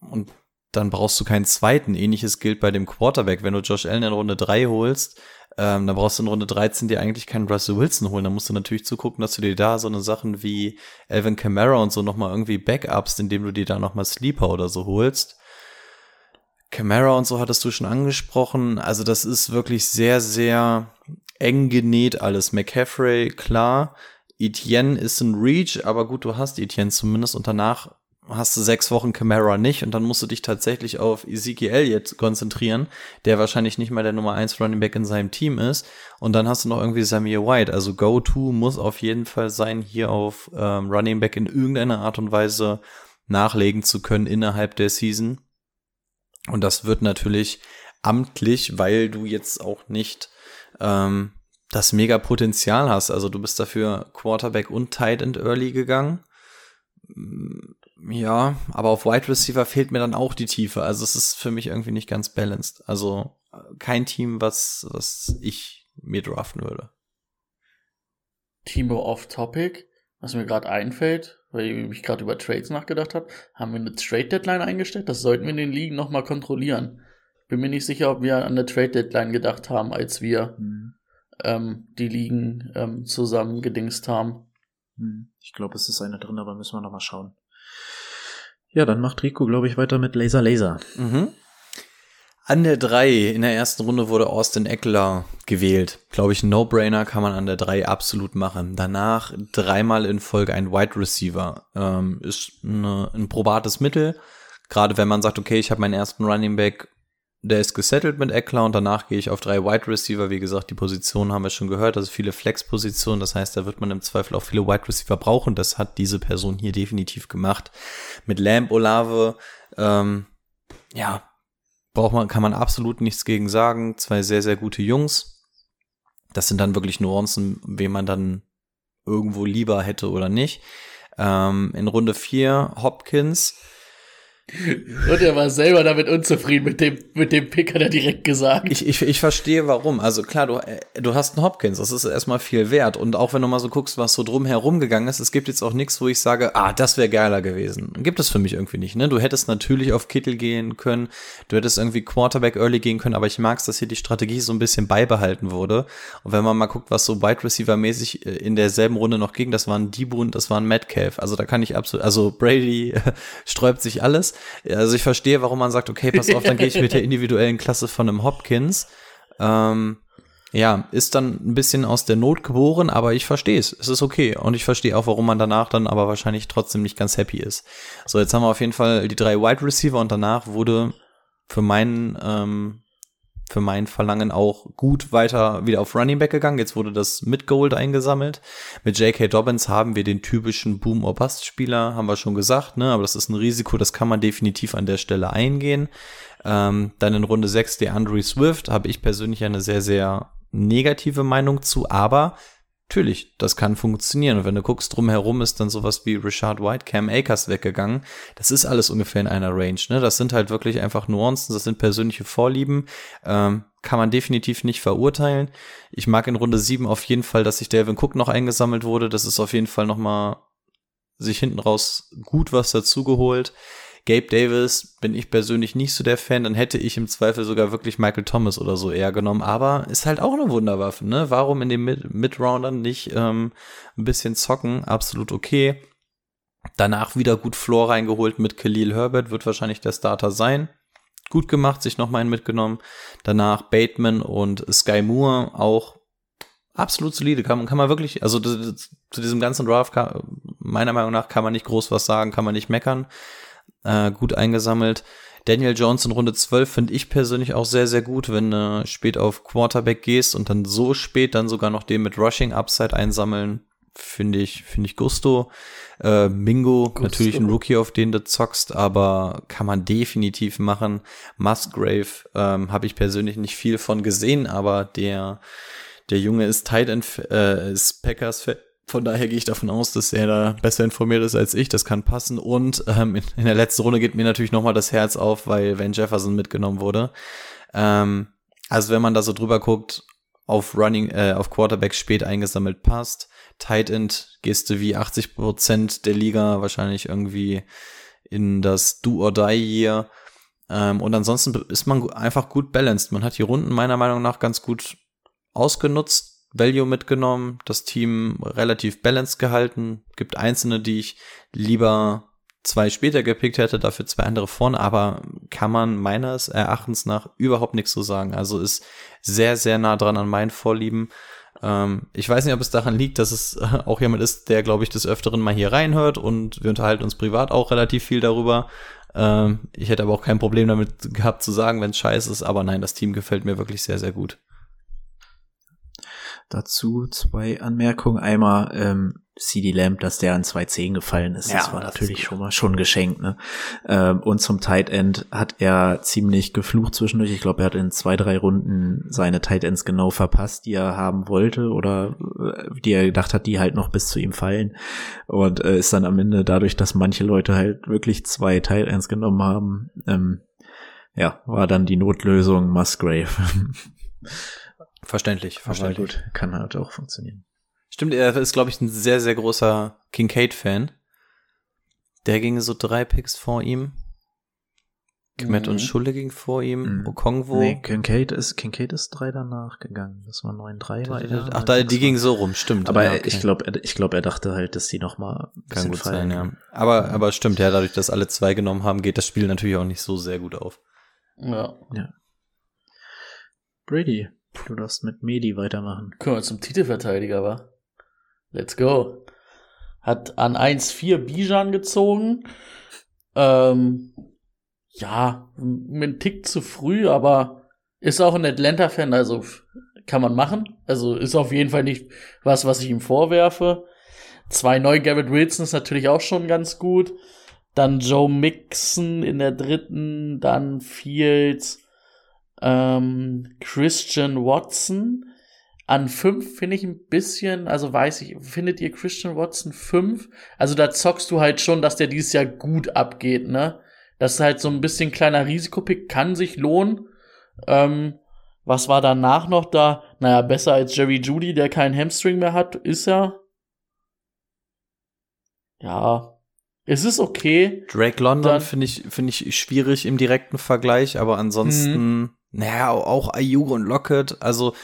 C: und dann brauchst du keinen zweiten. Ähnliches gilt bei dem Quarterback. Wenn du Josh Allen in Runde 3 holst, ähm, dann brauchst du in Runde 13 dir eigentlich keinen Russell Wilson holen. Dann musst du natürlich zugucken, dass du dir da so eine Sachen wie Alvin Kamara und so nochmal irgendwie Backups, indem du dir da nochmal Sleeper oder so holst. Camara und so hattest du schon angesprochen. Also das ist wirklich sehr, sehr eng genäht alles. McCaffrey, klar. Etienne ist ein Reach, aber gut, du hast Etienne zumindest und danach hast du sechs Wochen Camara nicht und dann musst du dich tatsächlich auf Ezekiel Elliott konzentrieren, der wahrscheinlich nicht mal der Nummer 1 Running Back in seinem Team ist. Und dann hast du noch irgendwie Samir White. Also Go-To muss auf jeden Fall sein, hier auf ähm, Running Back in irgendeiner Art und Weise nachlegen zu können innerhalb der Season. Und das wird natürlich amtlich, weil du jetzt auch nicht ähm, das mega Potenzial hast. Also du bist dafür Quarterback und Tight End Early gegangen. Ja, aber auf Wide Receiver fehlt mir dann auch die Tiefe. Also es ist für mich irgendwie nicht ganz balanced. Also äh, kein Team, was, was ich mir draften würde.
B: Timo off Topic, was mir gerade einfällt, weil ich gerade über Trades nachgedacht habe, haben wir eine Trade Deadline eingestellt. Das sollten wir in den Ligen nochmal kontrollieren. Bin mir nicht sicher, ob wir an eine Trade Deadline gedacht haben, als wir
A: Hm,
B: ähm, die Ligen ähm, zusammen gedingst haben.
A: hm. Ich glaube, es ist eine drin, aber müssen wir noch mal schauen. Ja, dann macht Rico, glaube ich, weiter mit Laser Laser.
C: Mhm. An der 3 in der ersten Runde wurde Austin Eckler gewählt. Glaube ich, ein No-Brainer kann man an der 3 absolut machen. Danach dreimal in Folge ein Wide Receiver. Ähm, ist eine, ein probates Mittel. Gerade wenn man sagt, okay, ich habe meinen ersten Running Back, der ist gesettelt mit Eckler und danach gehe ich auf drei Wide Receiver. Wie gesagt, die Positionen haben wir schon gehört, also viele Flex-Positionen. Das heißt, da wird man im Zweifel auch viele Wide Receiver brauchen. Das hat diese Person hier definitiv gemacht. Mit Lamb, Olave, ähm, ja, braucht man, kann man absolut nichts gegen sagen. Zwei sehr, sehr gute Jungs. Das sind dann wirklich Nuancen, wen man dann irgendwo lieber hätte oder nicht. Ähm, in Runde 4 Hopkins.
B: Und er war selber damit unzufrieden mit dem, mit dem Pick, hat er direkt gesagt.
C: Ich, ich, ich verstehe warum. Also klar, du, äh, du hast einen Hopkins, das ist erstmal viel wert. Und auch wenn du mal so guckst, was so drum herum gegangen ist, es gibt jetzt auch nichts, wo ich sage, ah, das wäre geiler gewesen. Gibt es für mich irgendwie nicht. Ne? Du hättest natürlich auf Kittel gehen können, du hättest irgendwie Quarterback early gehen können, aber ich mag es, dass hier die Strategie so ein bisschen beibehalten wurde. Und wenn man mal guckt, was so Wide Receiver mäßig äh, in derselben Runde noch ging, das waren Debo und das waren Metcalf. Also da kann ich absolut, also Brady sträubt sich alles. Also ich verstehe, warum man sagt, okay, pass auf, dann gehe ich mit der individuellen Klasse von einem Hopkins. Ähm, ja, ist dann ein bisschen aus der Not geboren, aber ich verstehe es. Es ist okay. Und ich verstehe auch, warum man danach dann aber wahrscheinlich trotzdem nicht ganz happy ist. So, jetzt haben wir auf jeden Fall die drei Wide Receiver und danach wurde für meinen, ähm, für mein Verlangen auch gut weiter wieder auf Running Back gegangen. Jetzt wurde das mit Gold eingesammelt. Mit J.K. Dobbins haben wir den typischen Boom-or-Bust-Spieler, haben wir schon gesagt, ne? Aber das ist ein Risiko, das kann man definitiv an der Stelle eingehen. Ähm, dann in Runde 6 der Andre Swift habe ich persönlich eine sehr, sehr negative Meinung zu, aber Natürlich, das kann funktionieren. Und wenn du guckst, drumherum ist dann sowas wie Richard White, Cam Akers weggegangen. Das ist alles ungefähr in einer Range. Ne? Das sind halt wirklich einfach Nuancen, das sind persönliche Vorlieben. Ähm, kann man definitiv nicht verurteilen. Ich mag in Runde 7 auf jeden Fall, dass sich Delvin Cook noch eingesammelt wurde. Das ist auf jeden Fall nochmal sich hinten raus gut was dazugeholt. Gabe Davis bin ich persönlich nicht so der Fan, dann hätte ich im Zweifel sogar wirklich Michael Thomas oder so eher genommen, aber ist halt auch eine Wunderwaffe, ne? Warum in den Mid-Roundern nicht ähm, ein bisschen zocken? Absolut okay. Danach wieder gut Floor reingeholt mit Khalil Herbert, wird wahrscheinlich der Starter sein. Gut gemacht, sich noch mal einen mitgenommen. Danach Bateman und Sky Moore auch absolut solide. Kann, kann man wirklich, also zu diesem ganzen Draft, kann, meiner Meinung nach, kann man nicht groß was sagen, kann man nicht meckern äh, gut eingesammelt. Daniel Jones in Runde 12 finde ich persönlich auch sehr, sehr gut, wenn du spät auf Quarterback gehst und dann so spät dann sogar noch den mit Rushing Upside einsammeln, finde ich, finde ich Gusto. Äh, Mingo, Gusto. natürlich ein Rookie, auf den du zockst, aber kann man definitiv machen. Musgrave ähm, habe ich persönlich nicht viel von gesehen, aber der, der Junge ist Tight End, äh, ist Packers von daher gehe ich davon aus, dass er da besser informiert ist als ich. Das kann passen. Und ähm, in, der letzten Runde geht mir natürlich nochmal das Herz auf, weil Van Jefferson mitgenommen wurde. Ähm, also wenn man da so drüber guckt, auf Running, äh, auf Quarterback spät eingesammelt passt. Tight End gehst du wie 80 Prozent der Liga wahrscheinlich irgendwie in das Do or Die Year. Ähm, und ansonsten ist man einfach gut balanced. Man hat die Runden meiner Meinung nach ganz gut ausgenutzt Value mitgenommen, das Team relativ balanced gehalten. Gibt einzelne, die ich lieber zwei später gepickt hätte, dafür zwei andere vorne, aber kann man meines Erachtens nach überhaupt nichts so sagen. Also ist sehr, sehr nah dran an meinen Vorlieben. Ähm, ich weiß nicht, ob es daran liegt, dass es auch jemand ist, der, glaube ich, des Öfteren mal hier reinhört und wir unterhalten uns privat auch relativ viel darüber. Ähm, ich hätte aber auch kein Problem damit gehabt zu sagen, wenn es scheiße ist, aber nein, das Team gefällt mir wirklich sehr, sehr gut.
A: Dazu zwei Anmerkungen. Einmal ähm, CD Lamb, dass der an 2.10 gefallen ist. Ja, das war das natürlich schon mal schon geschenkt. Ne? Ähm, und zum Tight End hat er ziemlich geflucht zwischendurch. Ich glaube, er hat in zwei, drei Runden seine Tight Ends genau verpasst, die er haben wollte oder äh, die er gedacht hat, die halt noch bis zu ihm fallen. Und äh, ist dann am Ende dadurch, dass manche Leute halt wirklich zwei Tight Ends genommen haben, ähm, ja, war dann die Notlösung Musgrave.
C: Verständlich, verständlich.
A: gut, kann halt auch funktionieren.
C: Stimmt, er ist, glaube ich, ein sehr, sehr großer Kincaid-Fan. Der ging so drei Picks vor ihm. Kmet mhm. und Schulle ging vor ihm. Mhm. Okongwo. Nee,
A: Kincaid ist, Kincaid ist drei danach gegangen. Das war 9-3. War
C: er, Ach, da, die ging so rum, stimmt.
A: Aber ja, okay. ich glaube, ich glaube, er dachte halt, dass sie noch mal ein
C: Kann gut fallen. sein, ja. Aber, ja. aber stimmt, ja, dadurch, dass alle zwei genommen haben, geht das Spiel natürlich auch nicht so sehr gut auf.
A: Ja. ja. Brady. Du darfst mit Medi weitermachen.
B: Können wir zum Titelverteidiger, wa? Let's go. Hat an 1-4 Bijan gezogen. Ähm, ja, mit Tick zu früh, aber ist auch ein Atlanta-Fan, also kann man machen. Also ist auf jeden Fall nicht was, was ich ihm vorwerfe. Zwei neue Garrett Wilson ist natürlich auch schon ganz gut. Dann Joe Mixon in der dritten, dann Fields, ähm, Christian Watson an fünf finde ich ein bisschen, also weiß ich, findet ihr Christian Watson fünf? Also da zockst du halt schon, dass der dieses Jahr gut abgeht, ne? Das ist halt so ein bisschen kleiner Risikopick, kann sich lohnen. Ähm, was war danach noch da? Naja, besser als Jerry Judy, der keinen Hamstring mehr hat, ist er. Ja, es ist okay.
C: Drake London finde ich, finde ich schwierig im direkten Vergleich, aber ansonsten mhm. Naja, auch Ayuk und Lockett, also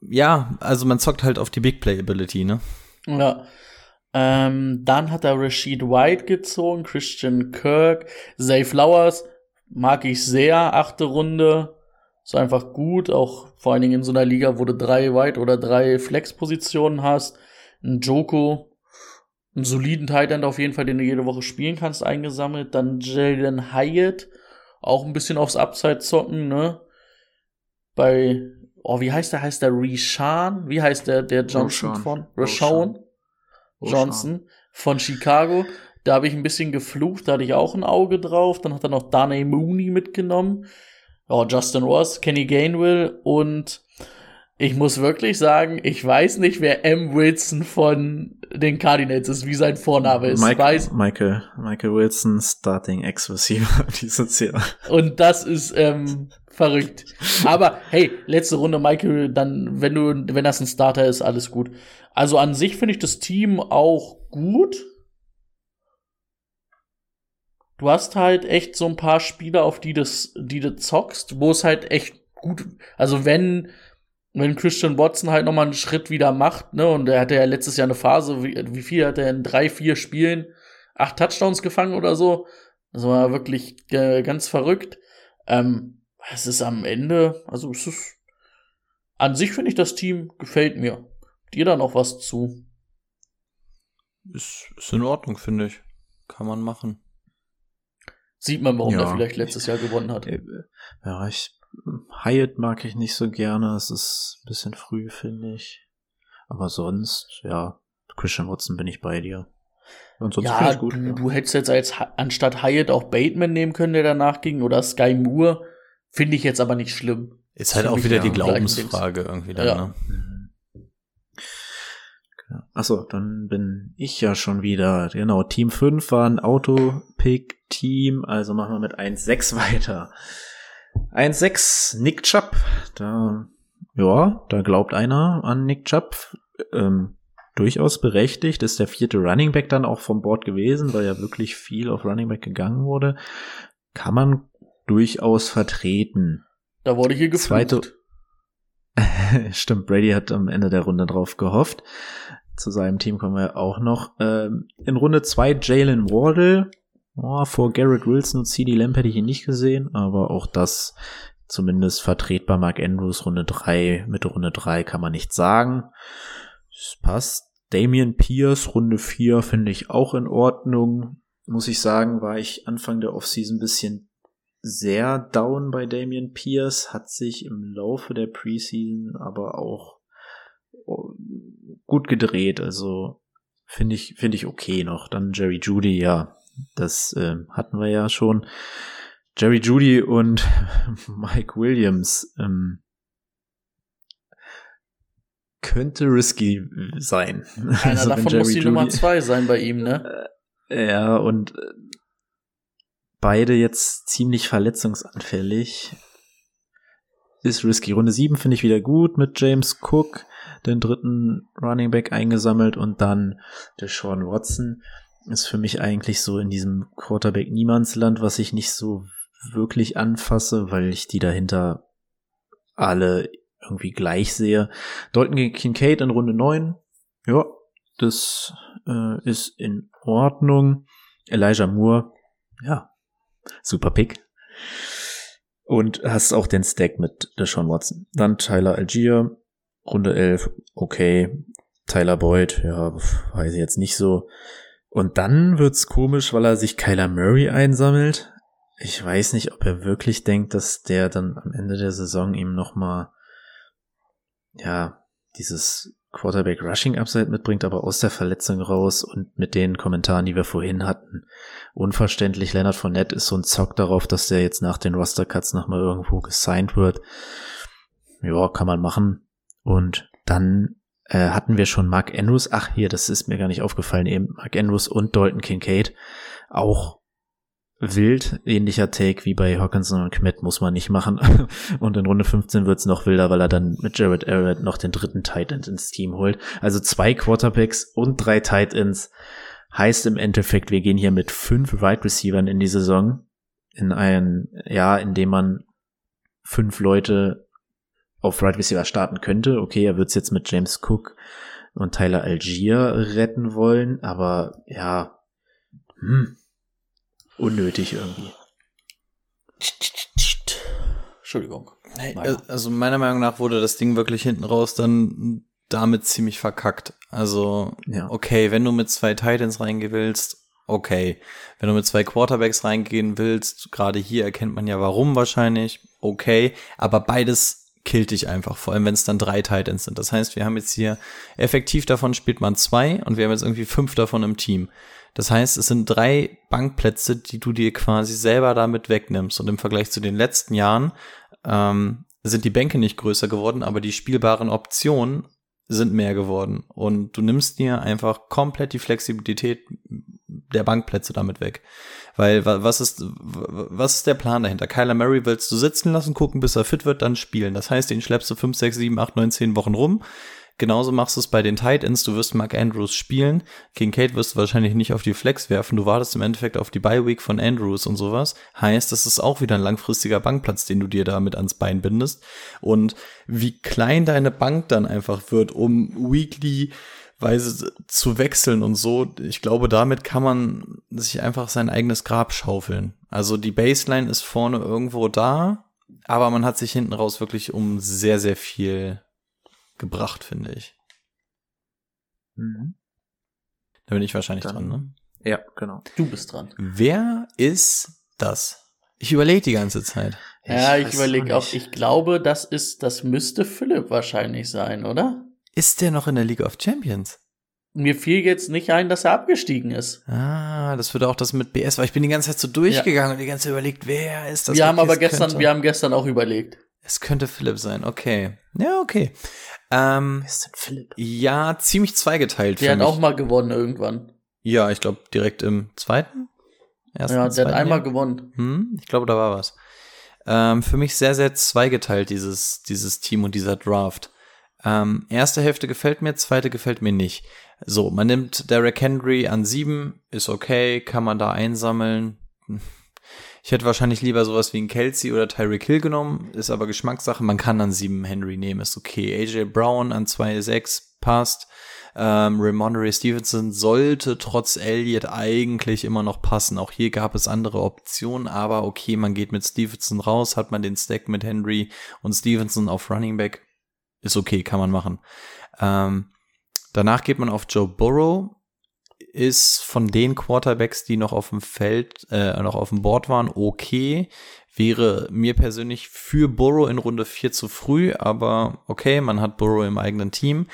C: ja, also man zockt halt auf die Big Play Ability, ne?
B: Ja. Ähm, dann hat er Rashid White gezogen, Christian Kirk, Zay Flowers, mag ich sehr, achte Runde. Ist einfach gut, auch vor allen Dingen in so einer Liga, wo du drei White oder drei Flex-Positionen hast. Ein Joko, einen soliden Tight auf jeden Fall, den du jede Woche spielen kannst, eingesammelt. Dann Jalen Hyatt, auch ein bisschen aufs Upside zocken, ne? Bei, oh, wie heißt der? Heißt der Rishan? Wie heißt der, der Johnson
A: Roshan.
B: von? Rashawn Johnson von Chicago. Da habe ich ein bisschen geflucht, da hatte ich auch ein Auge drauf. Dann hat er noch Dane Mooney mitgenommen. Oh, Justin Ross, Kenny Gainwell und ich muss wirklich sagen, ich weiß nicht, wer M. Wilson von den Cardinals ist, wie sein Vorname ist.
A: Mike,
B: weiß,
A: Michael, Michael Wilson, Starting Ex-Receiver dieses Jahr.
B: Und das ist ähm, verrückt. Aber hey, letzte Runde, Michael, dann, wenn du, wenn das ein Starter ist, alles gut. Also an sich finde ich das Team auch gut. Du hast halt echt so ein paar Spieler, auf die das, die du zockst, wo es halt echt gut, also wenn, wenn Christian Watson halt nochmal einen Schritt wieder macht, ne, und er hatte ja letztes Jahr eine Phase, wie, wie viel hat er in drei, vier Spielen? Acht Touchdowns gefangen oder so? Das war wirklich äh, ganz verrückt. Ähm, es ist am Ende, also es ist, an sich finde ich das Team gefällt mir. Dir da noch was zu?
C: Ist, ist in Ordnung, finde ich. Kann man machen.
B: Sieht man, warum
A: Ja.
B: er vielleicht letztes Jahr gewonnen hat.
A: Äh, Ja, ich, Hyatt mag ich nicht so gerne. Es ist ein bisschen früh, finde ich. Aber sonst, ja, Christian Watson bin ich bei dir. Und sonst
B: Ja,
A: ich gut.
B: du,
A: ja.
B: du hättest jetzt als anstatt Hyatt auch Bateman nehmen können, der danach ging, oder Sky Moore. Finde ich jetzt aber nicht schlimm.
C: Ist halt auch wieder die Glaubensfrage irgendwie dann,
B: Ja.
C: ne?
A: Ja. Achso, dann bin ich ja schon wieder. Genau, Team 5 war ein Auto-Pick-Team, also machen wir mit 1-6 weiter. 1-6, Nick Chubb. Da, ja, da glaubt einer an Nick Chubb. Ähm, durchaus berechtigt, ist der vierte Running Back dann auch vom Board gewesen, weil ja wirklich viel auf Running Back gegangen wurde. Kann man durchaus vertreten.
B: Da wurde hier geflucht.
A: Zweite- Stimmt, Brady hat am Ende der Runde drauf gehofft. Zu seinem Team kommen wir auch noch. Ähm, in Runde zwei Jalen Wardle. Oh, vor Garrett Wilson und CD Lamb hätte ich ihn nicht gesehen, aber auch das zumindest vertretbar. Mark Andrews Runde drei Mitte Runde drei kann man nicht sagen. Es passt. Damian Pierce Runde vier finde ich auch in Ordnung. Muss ich sagen, war ich Anfang der Offseason ein bisschen sehr down bei Damian Pierce, hat sich im Laufe der Preseason aber auch oh, gut gedreht. Also finde ich, finde ich okay noch. Dann Jerry Judy, ja, das ähm, hatten wir ja schon. Jerry Judy und Mike Williams ähm, könnte risky sein.
B: Einer
A: Also,
B: davon muss die
A: Jerry
B: Nummer zwei sein bei ihm, ne?
A: ja, und äh, beide jetzt ziemlich verletzungsanfällig. Ist risky. Runde 7 finde ich wieder gut mit James Cook, den dritten Running Back eingesammelt und dann der Sean Watson ist für mich eigentlich so in diesem Quarterback Niemandsland, was ich nicht so wirklich anfasse, weil ich die dahinter alle irgendwie gleich sehe. Dalton gegen Kincaid in Runde 9. Ja, das äh, ist in Ordnung. Elijah Moore, ja, super Pick. Und hast auch den Stack mit Deshaun Watson. Dann Tyler Algier, Runde 11, okay. Tyler Boyd, ja, weiß ich jetzt nicht so. Und dann wird's komisch, weil er sich Kyler Murray einsammelt. Ich weiß nicht, ob er wirklich denkt, dass der dann am Ende der Saison ihm nochmal, ja, dieses Quarterback Rushing Upside mitbringt, aber aus der Verletzung raus und mit den Kommentaren, die wir vorhin hatten, unverständlich. Leonard Fournette ist so ein Zock darauf, dass der jetzt nach den Roster Cuts nochmal irgendwo gesigned wird. Ja, kann man machen. Und dann äh, hatten wir schon Mark Andrews. Ach, hier, das ist mir gar nicht aufgefallen. Eben Mark Andrews und Dalton Kincaid. Auch wild, ähnlicher Take wie bei Hawkinson und Kmet muss man nicht machen. Und in Runde 15 wird's noch wilder, weil er dann mit Jared Everett noch den dritten Tight End ins Team holt. Also zwei Quarterbacks und drei Tight Ends heißt im Endeffekt, wir gehen hier mit fünf Wide right Receivern in die Saison. In ein Jahr, in dem man fünf Leute auf Right Receiver starten könnte. Okay, er wird's jetzt mit James Cook und Tyler Algier retten wollen, aber ja, hm, unnötig irgendwie.
B: Entschuldigung.
C: Hey, Also meiner Meinung nach wurde das Ding wirklich hinten raus dann damit ziemlich verkackt. Also,
A: Ja.
C: okay, wenn du mit zwei Titans reingehen willst, okay. Wenn du mit zwei Quarterbacks reingehen willst, gerade hier erkennt man ja warum wahrscheinlich, okay. Aber beides killt dich einfach, vor allem wenn es dann drei Titans sind. Das heißt, wir haben jetzt hier effektiv davon spielt man zwei und wir haben jetzt irgendwie fünf davon im Team. Das heißt, es sind drei Bankplätze, die du dir quasi selber damit wegnimmst. Und im Vergleich zu den letzten Jahren ähm, sind die Bänke nicht größer geworden, aber die spielbaren Optionen sind mehr geworden. Und du nimmst dir einfach komplett die Flexibilität der Bankplätze damit weg. Weil wa- was ist, wa- was ist der Plan dahinter? Kyler Murray willst du sitzen lassen, gucken, bis er fit wird, dann spielen. Das heißt, den schleppst du 5, 6, 7, 8, 9, 10 Wochen rum. Genauso machst du es bei den Tight Ends. Du wirst Mark Andrews spielen. Kincaid wirst du wahrscheinlich nicht auf die Flex werfen. Du wartest im Endeffekt auf die Bye Week von Andrews und sowas. Heißt, das ist auch wieder ein langfristiger Bankplatz, den du dir damit ans Bein bindest. Und wie klein deine Bank dann einfach wird, um weekly Weise zu wechseln und so, ich glaube, damit kann man sich einfach sein eigenes Grab schaufeln. Also die Baseline ist vorne irgendwo da, aber man hat sich hinten raus wirklich um sehr, sehr viel gebracht, finde ich.
A: Mhm.
C: Da bin ich wahrscheinlich
A: Dann-
C: dran, ne?
A: Ja, genau.
B: Du bist dran.
C: Wer ist das? Ich überlege die ganze Zeit.
B: ja, ich
A: weiß
B: überlege auch, ich glaube, das ist, das müsste Philipp wahrscheinlich sein, oder?
C: Ist der noch in der League of Champions?
B: Mir fiel jetzt nicht ein, dass er abgestiegen ist.
C: Ah, das würde auch das mit BS, weil ich bin die ganze Zeit so durchgegangen und die ganze Zeit überlegt, wer ist das?
B: wir haben aber
C: es
B: gestern,
C: könnte-
B: wir haben gestern auch überlegt.
C: Es könnte Philipp sein, okay. Ja, okay. Ähm,
A: Wer ist denn Philipp?
C: ja, ziemlich zweigeteilt
B: Der hat
C: mich.
B: auch mal gewonnen irgendwann.
C: ja, ich glaube direkt im zweiten? Ersten,
B: ja, der hat einmal
C: Jahr?
B: gewonnen.
C: Hm, ich glaube, da war was. Ähm, für mich sehr, sehr zweigeteilt, dieses, dieses Team und dieser Draft. Ähm, erste Hälfte gefällt mir, zweite gefällt mir nicht. So, man nimmt Derek Henry an sieben, ist okay, kann man da einsammeln. Ich hätte wahrscheinlich lieber sowas wie ein Kelsey oder Tyreek Hill genommen, ist aber Geschmackssache. Man kann an sieben Henry nehmen, ist okay. AJ Brown an zwei sechs passt. Ähm, Ramondre Stevenson sollte trotz Elliott eigentlich immer noch passen. Auch hier gab es andere Optionen, aber okay, man geht mit Stevenson raus, hat man den Stack mit Henry und Stevenson auf Running Back. Ist okay, kann man machen. Ähm, danach geht man auf Joe Burrow. Ist von den Quarterbacks, die noch auf dem Feld, äh, noch auf dem Board waren, okay. Wäre mir persönlich für Burrow in Runde 4 zu früh, aber okay, man hat Burrow im eigenen Team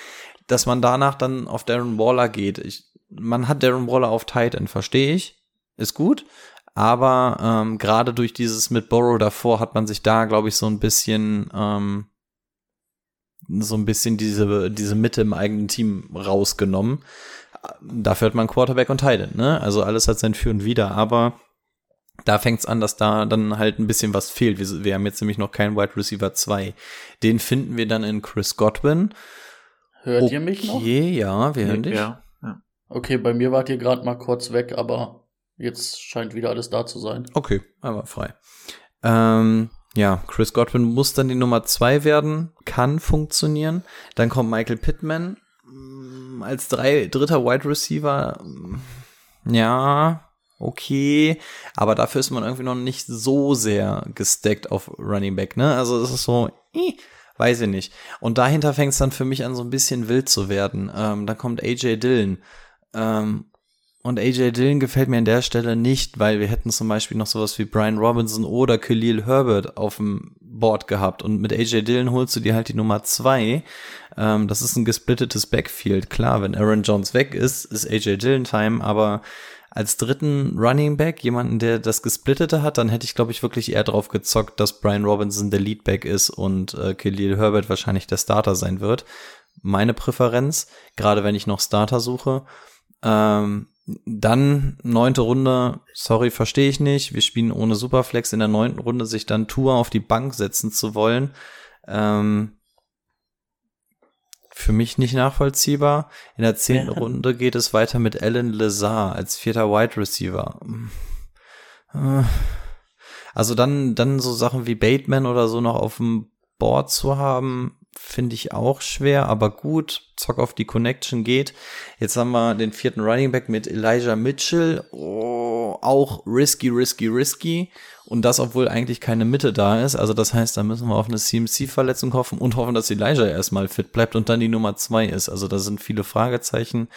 C: dass man danach dann auf Darren Waller geht. Ich, man hat Darren Waller auf Tight End, verstehe ich, ist gut. Aber ähm, gerade durch dieses mit Borrow davor hat man sich da, glaube ich, so ein bisschen ähm, so ein bisschen diese diese Mitte im eigenen Team rausgenommen. Dafür hat man Quarterback und Tight End, ne? Also alles hat sein Für und Wider, aber da fängt's an, dass da dann halt ein bisschen was fehlt. Wir, wir haben jetzt nämlich noch keinen Wide Receiver 2. Den finden wir dann in Chris Godwin.
B: Hört ihr mich noch?
C: Okay, ja, wir hören dich.
A: Ja, ja.
B: Okay, bei mir wart ihr gerade mal kurz weg, aber jetzt scheint wieder alles da zu sein.
C: Okay, aber frei. Ähm, ja, Chris Godwin muss dann die Nummer zwei werden, kann funktionieren. Dann kommt Michael Pittman als drei, dritter Wide Receiver. mm, Ja, okay, aber dafür ist man irgendwie noch nicht so sehr gestackt auf Running Back, ne? Also es ist so, eh, weiß ich nicht. Und dahinter fängt es dann für mich an, so ein bisschen wild zu werden. Ähm, dann kommt AJ Dillon. Ähm, und AJ Dillon gefällt mir an der Stelle nicht, weil wir hätten zum Beispiel noch sowas wie Brian Robinson oder Khalil Herbert auf dem Board gehabt. Und mit AJ Dillon holst du dir halt die Nummer zwei. Ähm, das ist ein gesplittetes Backfield. Klar, wenn Aaron Jones weg ist, ist AJ Dillon Time, aber als dritten Running Back, jemanden, der das Gesplittete hat, dann hätte ich, glaube ich, wirklich eher drauf gezockt, dass Brian Robinson der Leadback ist und äh, Khalil Herbert wahrscheinlich der Starter sein wird. Meine Präferenz, gerade wenn ich noch Starter suche. Ähm, dann neunte Runde, sorry, verstehe ich nicht. Wir spielen ohne Superflex in der neunten Runde, sich dann Tour auf die Bank setzen zu wollen. Ähm, für mich nicht nachvollziehbar. In der zehnten
B: Ja.
C: Runde geht es weiter mit Alan Lazar als vierter Wide Receiver. Äh, Also dann, dann so Sachen wie Bateman oder so noch auf dem Board zu haben, finde ich auch schwer, aber gut. Zock auf die Connection geht. Jetzt haben wir den vierten Running Back mit Elijah Mitchell. Oh, auch risky, risky, risky. Und das, obwohl eigentlich keine Mitte da ist. Also das heißt, da müssen wir auf eine CMC-Verletzung hoffen und hoffen, dass Elijah erstmal fit bleibt und dann die Nummer zwei ist. Also da sind viele Fragezeichen.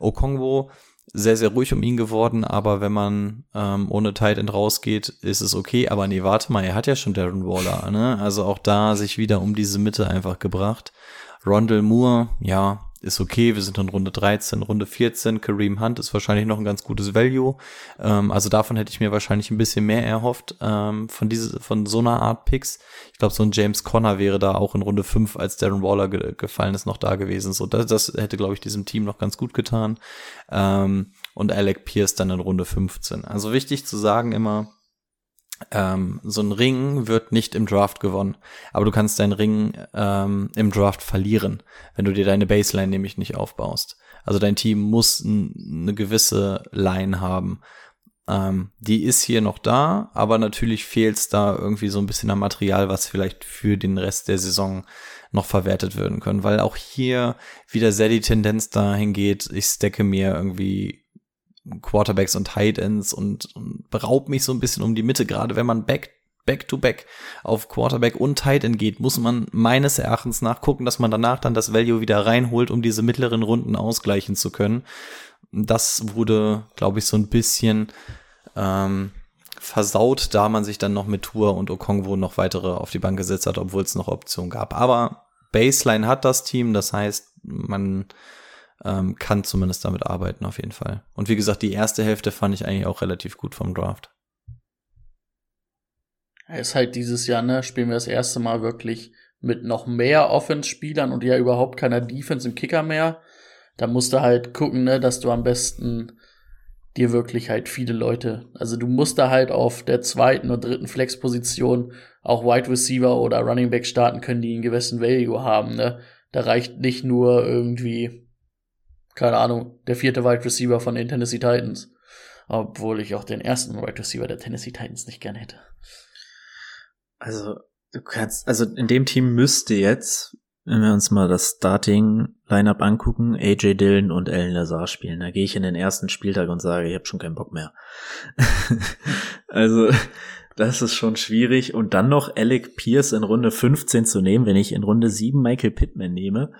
C: Okongwo sehr, sehr ruhig um ihn geworden, aber wenn man ähm, ohne Tight End rausgeht, ist es okay. Aber nee, warte mal, er hat ja schon Darren Waller, ne? Also auch da sich wieder um diese Mitte einfach gebracht. Rondell Moore, ja, ist okay. Wir sind in Runde 13, Runde 14. Kareem Hunt ist wahrscheinlich noch ein ganz gutes Value. Ähm, also davon hätte ich mir wahrscheinlich ein bisschen mehr erhofft ähm, von diese, von so einer Art Picks. Ich glaube, so ein James Conner wäre da auch in Runde 5, als Darren Waller ge gefallen ist, noch da gewesen. So, das, das hätte, glaube ich, diesem Team noch ganz gut getan. Ähm, und Alec Pierce dann in Runde 15. Also wichtig zu sagen immer, ähm, so ein Ring wird nicht im Draft gewonnen, aber du kannst deinen Ring ähm, im Draft verlieren, wenn du dir deine Baseline nämlich nicht aufbaust. Also dein Team muss eine gewisse Line haben. Ähm, die ist hier noch da, aber natürlich fehlt es da irgendwie so ein bisschen am Material, was vielleicht für den Rest der Saison noch verwertet werden können, weil auch hier wieder sehr die Tendenz dahin geht, ich stecke mir irgendwie Quarterbacks und Tight Ends und, und beraubt mich so ein bisschen um die Mitte. Gerade wenn man back back to back auf Quarterback und Tight End geht, muss man meines Erachtens nachgucken, dass man danach dann das Value wieder reinholt, um diese mittleren Runden ausgleichen zu können. Das wurde, glaube ich, so ein bisschen ähm, versaut, da man sich dann noch mit Tour und Okongwo noch weitere auf die Bank gesetzt hat, obwohl es noch Optionen gab. Aber Baseline hat das Team, das heißt, man ähm, kann zumindest damit arbeiten auf jeden Fall. Und wie gesagt, die erste Hälfte fand ich eigentlich auch relativ gut vom Draft.
B: Es ist halt dieses Jahr, ne, spielen wir das erste Mal wirklich mit noch mehr Offense-Spielern und ja überhaupt keiner Defense im Kicker mehr. Da musst du halt gucken, ne, dass du am besten dir wirklich halt viele Leute, also du musst da halt auf der zweiten und dritten Flex-Position auch Wide Receiver oder Running Back starten können, die einen gewissen Value haben, ne. Da reicht nicht nur irgendwie keine Ahnung, der vierte Wide Receiver von den Tennessee Titans. Obwohl ich auch den ersten Wide Receiver der Tennessee Titans nicht gern hätte.
A: Also, du kannst, also in dem Team müsste jetzt, wenn wir uns mal das Starting-Lineup angucken, AJ Dillon und Alan Lazar spielen. Da gehe ich in den ersten Spieltag und sage, ich habe schon keinen Bock mehr. also, das ist schon schwierig. Und dann noch Alec Pierce in Runde 15 zu nehmen, wenn ich in Runde 7 Michael Pittman nehme,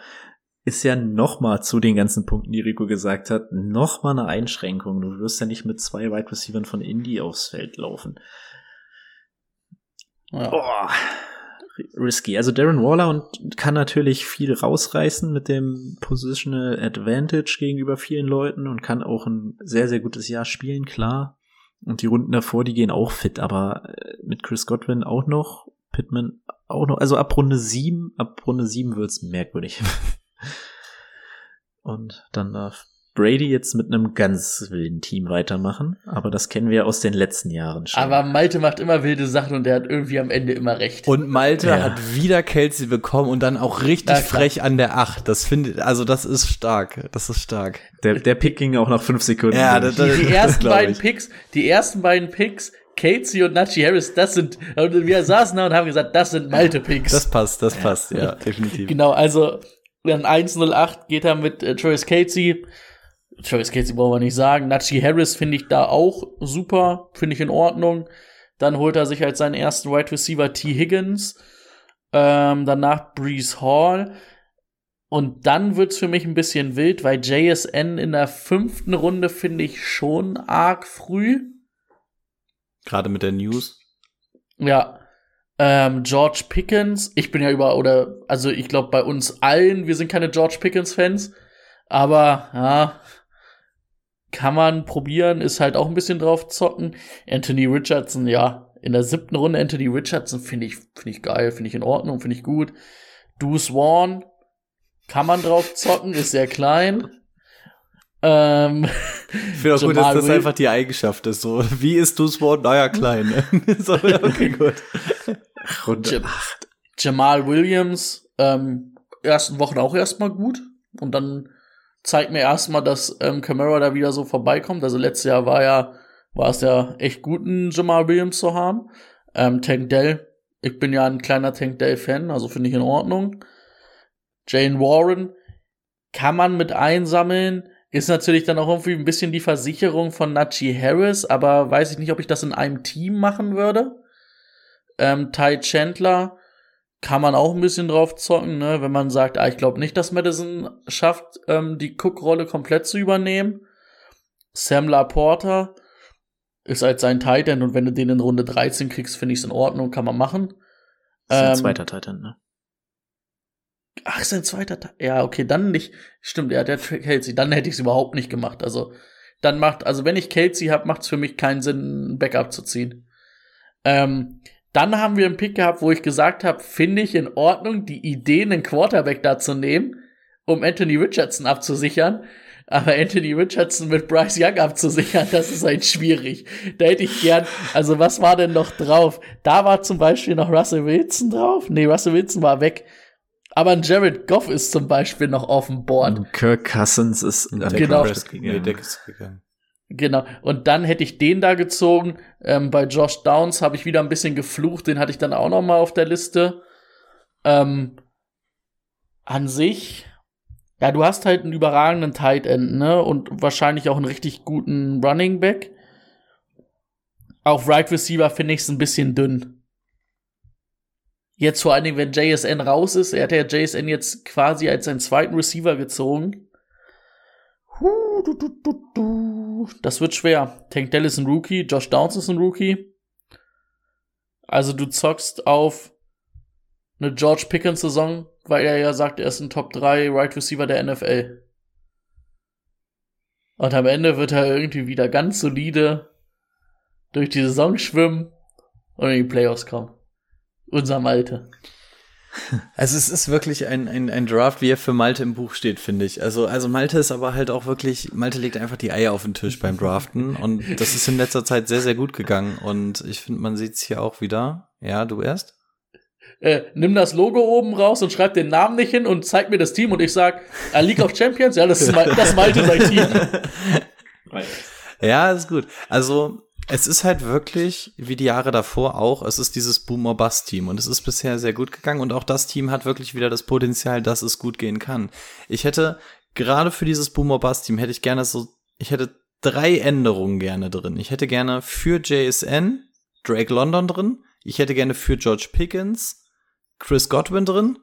A: ist ja nochmal zu den ganzen Punkten, die Rico gesagt hat, nochmal eine Einschränkung. Du wirst ja nicht mit zwei Wide Receivers von Indy aufs Feld laufen. Ja. Oh, risky. Also Darren Waller und kann natürlich viel rausreißen mit dem Positional Advantage gegenüber vielen Leuten und kann auch ein sehr, sehr gutes Jahr spielen, klar. Und die Runden davor, die gehen auch fit, aber äh, mit Chris Godwin auch noch, Pittman auch noch, also ab Runde 7, ab Runde 7 wird's merkwürdig. Und dann darf Brady jetzt mit einem ganz wilden Team weitermachen, aber das kennen wir aus den letzten Jahren schon.
B: Aber Malte macht immer wilde Sachen und der hat irgendwie am Ende immer recht.
C: Und Malte ja. hat wieder Kelsey bekommen und dann auch richtig frech an der 8. Das finde also das ist stark. Das ist stark.
A: Der, der Pick ging auch nach fünf Sekunden.
B: Ja, das, das, die, die ersten beiden ich. Picks, die ersten beiden Picks Casey und Nachi Harris, das sind, und wir saßen da und haben gesagt, das sind Malte-Picks.
C: Das passt, das passt, ja, definitiv.
B: Genau, also dann 108 geht er mit äh, Travis Casey. Travis Casey brauchen wir nicht sagen. Najee Harris finde ich da auch super, finde ich in Ordnung. Dann holt er sich als seinen ersten Wide Receiver T. Higgins. Ähm, danach Breeze Hall. Und dann wird's für mich ein bisschen wild, weil JSN in der fünften Runde finde ich schon arg früh.
C: Gerade mit der News.
B: Ja. Ähm, George Pickens, ich bin ja über, oder, also ich glaube bei uns allen, wir sind keine George Pickens-Fans, aber ja, kann man probieren, ist halt auch ein bisschen drauf zocken. Anthony Richardson, ja, in der siebten Runde Anthony Richardson finde ich, finde ich geil, finde ich in Ordnung, finde ich gut. Deuce Swan, kann man drauf zocken, ist sehr klein.
C: Ähm, ich finde auch gut, dass das einfach die Eigenschaft ist. So, wie ist Deuce Swan? Naja, klein. So, okay, gut.
B: Runde acht. Jamal Williams, ähm, ersten Wochen auch erstmal gut. Und dann zeigt mir erstmal, dass ähm, Camara da wieder so vorbeikommt. Also letztes Jahr war ja, war es ja echt gut, einen Jamal Williams zu haben. Ähm, Tank Dell, ich bin ja ein kleiner Tank Dell-Fan, also finde ich in Ordnung. Jane Warren kann man mit einsammeln. Ist natürlich dann auch irgendwie ein bisschen die Versicherung von Najee Harris, aber weiß ich nicht, ob ich das in einem Team machen würde. Ähm, Ty Chandler kann man auch ein bisschen drauf zocken, ne? wenn man sagt, ah, ich glaube nicht, dass Madison schafft, ähm, die Cook-Rolle komplett zu übernehmen. Sam Laporta ist halt sein Titan und wenn du den in Runde 13 kriegst, finde ich es in Ordnung, kann man machen.
A: Das ist ein
B: Ähm,
A: zweiter Titan, ne?
B: Ach, ist ein zweiter Teil. Ja, okay, dann nicht. Stimmt, ja, der Kelsey. Dann hätte ich es überhaupt nicht gemacht. Also, dann macht, also wenn ich Kelsey habe, macht es für mich keinen Sinn, ein Backup zu ziehen. Ähm, dann haben wir einen Pick gehabt, wo ich gesagt habe, finde ich in Ordnung, die Idee, einen Quarterback da zu nehmen, um Anthony Richardson abzusichern. Aber Anthony Richardson mit Bryce Young abzusichern, das ist halt schwierig. Da hätte ich gern, also was war denn noch drauf? Da war zum Beispiel noch Russell Wilson drauf. Nee, Russell Wilson war weg. Aber ein Jared Goff ist zum Beispiel noch auf dem Board.
A: Und Kirk Cousins ist an der
B: Genau.
C: Nee,
A: gegangen.
C: der ist gegangen.
B: Genau. Und dann hätte ich den da gezogen. Ähm, bei Josh Downs habe ich wieder ein bisschen geflucht. Den hatte ich dann auch noch mal auf der Liste. Ähm, an sich, ja, du hast halt einen überragenden Tight End, ne? Und wahrscheinlich auch einen richtig guten Running Back. Auf Right Receiver finde ich es ein bisschen dünn. Jetzt vor allen Dingen, wenn JSN raus ist. Er hat ja JSN jetzt quasi als seinen zweiten Receiver gezogen. Huh, du, du, du, du. Das wird schwer. Tank Dell ist ein Rookie, Josh Downs ist ein Rookie. Also du zockst auf eine George Pickens Saison, weil er ja sagt, er ist ein Top 3 Right Receiver der NFL. Und am Ende wird er irgendwie wieder ganz solide durch die Saison schwimmen und in die Playoffs kommen. Unser Malte.
C: Also es ist wirklich ein, ein, ein Draft, wie er für Malte im Buch steht, finde ich. Also, also Malte ist aber halt auch wirklich, Malte legt einfach die Eier auf den Tisch beim Draften und das ist in letzter Zeit sehr, sehr gut gegangen und ich finde, man sieht es hier auch wieder. Ja, du erst?
B: Äh, nimm das Logo oben raus und schreib den Namen nicht hin und zeig mir das Team und ich sag, äh, League of Champions, ja, das ist, Mal das Malte sein Team.
C: Ja, ist gut. Also, es ist halt wirklich, wie die Jahre davor auch, es ist dieses Boomer-Bust-Team und es ist bisher sehr gut gegangen und auch das Team hat wirklich wieder das Potenzial, dass es gut gehen kann. Ich hätte, gerade für dieses Boomer-Bust-Team hätte ich gerne so, ich hätte drei Änderungen gerne drin. Ich hätte gerne für JSN Drake London drin. Ich hätte gerne für George Pickens Chris Godwin drin.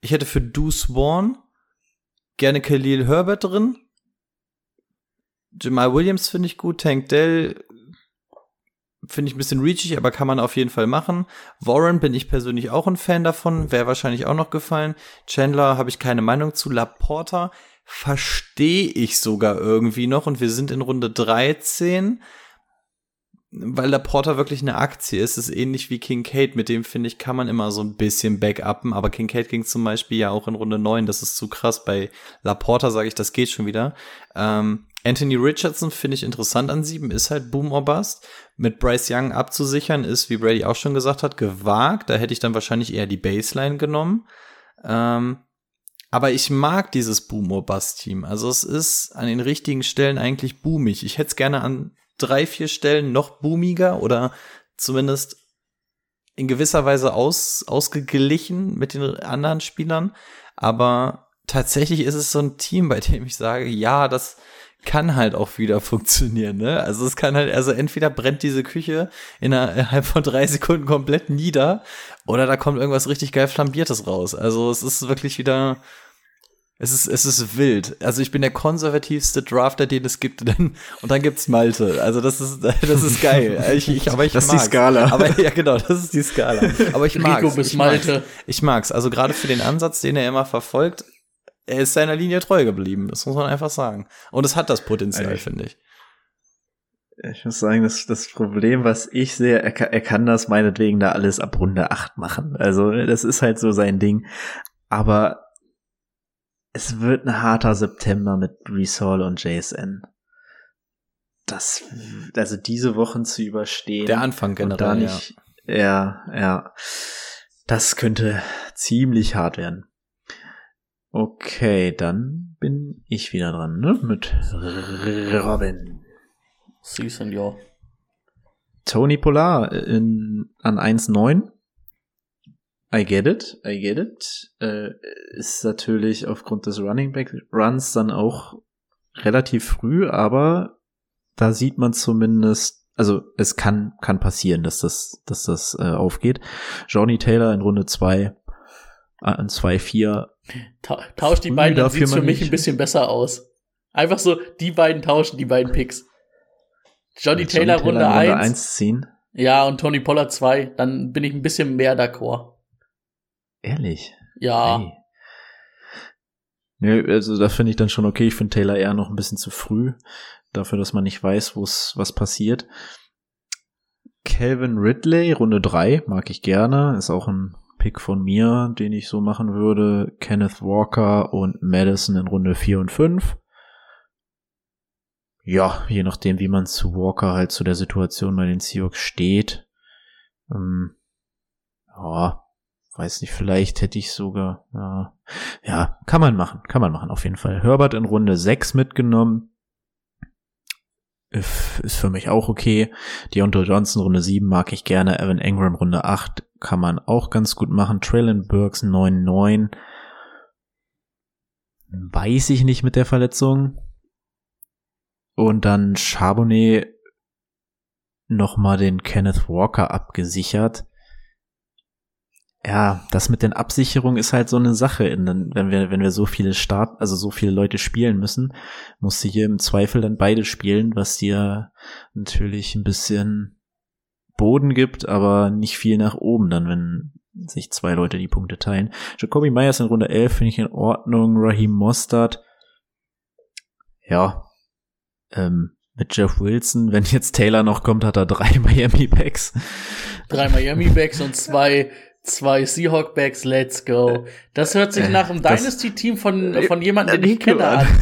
C: Ich hätte für Deuce Vaughn gerne Khalil Herbert drin. Jamal Williams finde ich gut. Tank Dell finde ich ein bisschen reachig, aber kann man auf jeden Fall machen. Warren bin ich persönlich auch ein Fan davon. Wäre wahrscheinlich auch noch gefallen. Chandler habe ich keine Meinung zu. Laporta verstehe ich sogar irgendwie noch. Und wir sind in Runde 13 weil Porter wirklich eine Aktie ist, ist ähnlich wie Kincaid, mit dem finde ich, kann man immer so ein bisschen backuppen, aber Kincaid ging zum Beispiel ja auch in Runde 9, das ist zu krass. Bei Laporta sage ich, das geht schon wieder. Ähm, Anthony Richardson finde ich interessant an sieben, ist halt Boom or Bust. Mit Bryce Young abzusichern ist, wie Brady auch schon gesagt hat, gewagt. Da hätte ich dann wahrscheinlich eher die Baseline genommen. Ähm, aber ich mag dieses Boom or Bust Team. Also es ist an den richtigen Stellen eigentlich boomig. Ich hätte es gerne an drei, vier Stellen noch boomiger oder zumindest in gewisser Weise aus, ausgeglichen mit den anderen Spielern. Aber tatsächlich ist es so ein Team, bei dem ich sage, ja, das kann halt auch wieder funktionieren, ne? Also es kann halt, also entweder brennt diese Küche innerhalb von drei Sekunden komplett nieder oder da kommt irgendwas richtig geil flambiertes raus. Also es ist wirklich wieder, es ist, es ist wild. Also ich bin der konservativste Drafter, den es gibt. Denn, und dann gibt's Malte. Also das ist, das ist geil. Ich, ich, aber ich
A: Das ist die
C: mag's.
A: Skala.
C: Aber ja, genau, das ist die Skala. Aber ich mag's.
B: Rico bis
C: ich mag's.
B: Malte.
C: Ich mag's. Also gerade für den Ansatz, den er immer verfolgt, er ist seiner Linie treu geblieben. Das muss man einfach sagen. Und es hat das Potenzial,
A: Alter.
C: finde ich.
A: Ich muss sagen, das, das Problem, was ich sehe, er, kann- er kann das meinetwegen da alles ab Runde 8 machen. Also, das ist halt so sein Ding. Aber es wird ein harter September mit Hall und JSN. Das, also diese Wochen zu überstehen.
C: Der Anfang
A: und da
C: generell, ja.
A: nicht, ja, ja. Das könnte ziemlich hart werden. Okay, dann bin ich wieder dran, ne? Mit Robin.
B: Sie ja.
A: Tony Polar in, an 1,9. I get it, I get it. Äh, ist natürlich aufgrund des Running Back Runs dann auch relativ früh, aber da sieht man zumindest, also es kann, kann passieren, dass das, dass das äh, aufgeht. Johnny Taylor in Runde zwei an 2-4.
B: Ta tausch die beiden, dann sieht's für mich ein bisschen besser aus. Einfach so, die beiden tauschen, die beiden Picks. Johnny, Johnny Taylor, Taylor Runde 1. Runde
A: 1 ziehen.
B: Ja, und Tony Pollard 2. Dann bin ich ein bisschen mehr d'accord.
A: Ehrlich?
B: Ja. Hey.
A: Nee, also da finde ich dann schon okay. Ich finde Taylor eher noch ein bisschen zu früh. Dafür, dass man nicht weiß, wo's, was passiert. Calvin Ridley, Runde 3, mag ich gerne. Ist auch ein Pick von mir, den ich so machen würde. Kenneth Walker und Madison in Runde 4 und 5. Ja, je nachdem, wie man zu Walker halt zu der Situation bei den Seahawks steht. Ähm, ja, weiß nicht, vielleicht hätte ich sogar, ja, ja, kann man machen, kann man machen, auf jeden Fall. Herbert in Runde 6 mitgenommen. Ist für mich auch okay. Deontay Johnson Runde 7 mag ich gerne. Evan Engram Runde 8 kann man auch ganz gut machen. Traylon Burks 9-9. Weiß ich nicht mit der Verletzung. Und dann Charbonnet nochmal den Kenneth Walker abgesichert ja, das mit den Absicherungen ist halt so eine Sache. Wenn wir, wenn wir so viele Start, also so viele Leute spielen müssen, musst du hier im Zweifel dann beide spielen, was dir natürlich ein bisschen Boden gibt, aber nicht viel nach oben dann, wenn sich zwei Leute die Punkte teilen. Jacoby Myers in Runde 11 finde ich in Ordnung. Raheem Mostard. Ja. Ähm, mit Jeff Wilson, wenn jetzt Taylor noch kommt, hat er drei Miami Backs.
B: Drei Miami Backs und zwei zwei Seahawk-Bags, let's go. Das hört sich nach einem Dynasty-Team von, von jemandem, den ich kenne, an.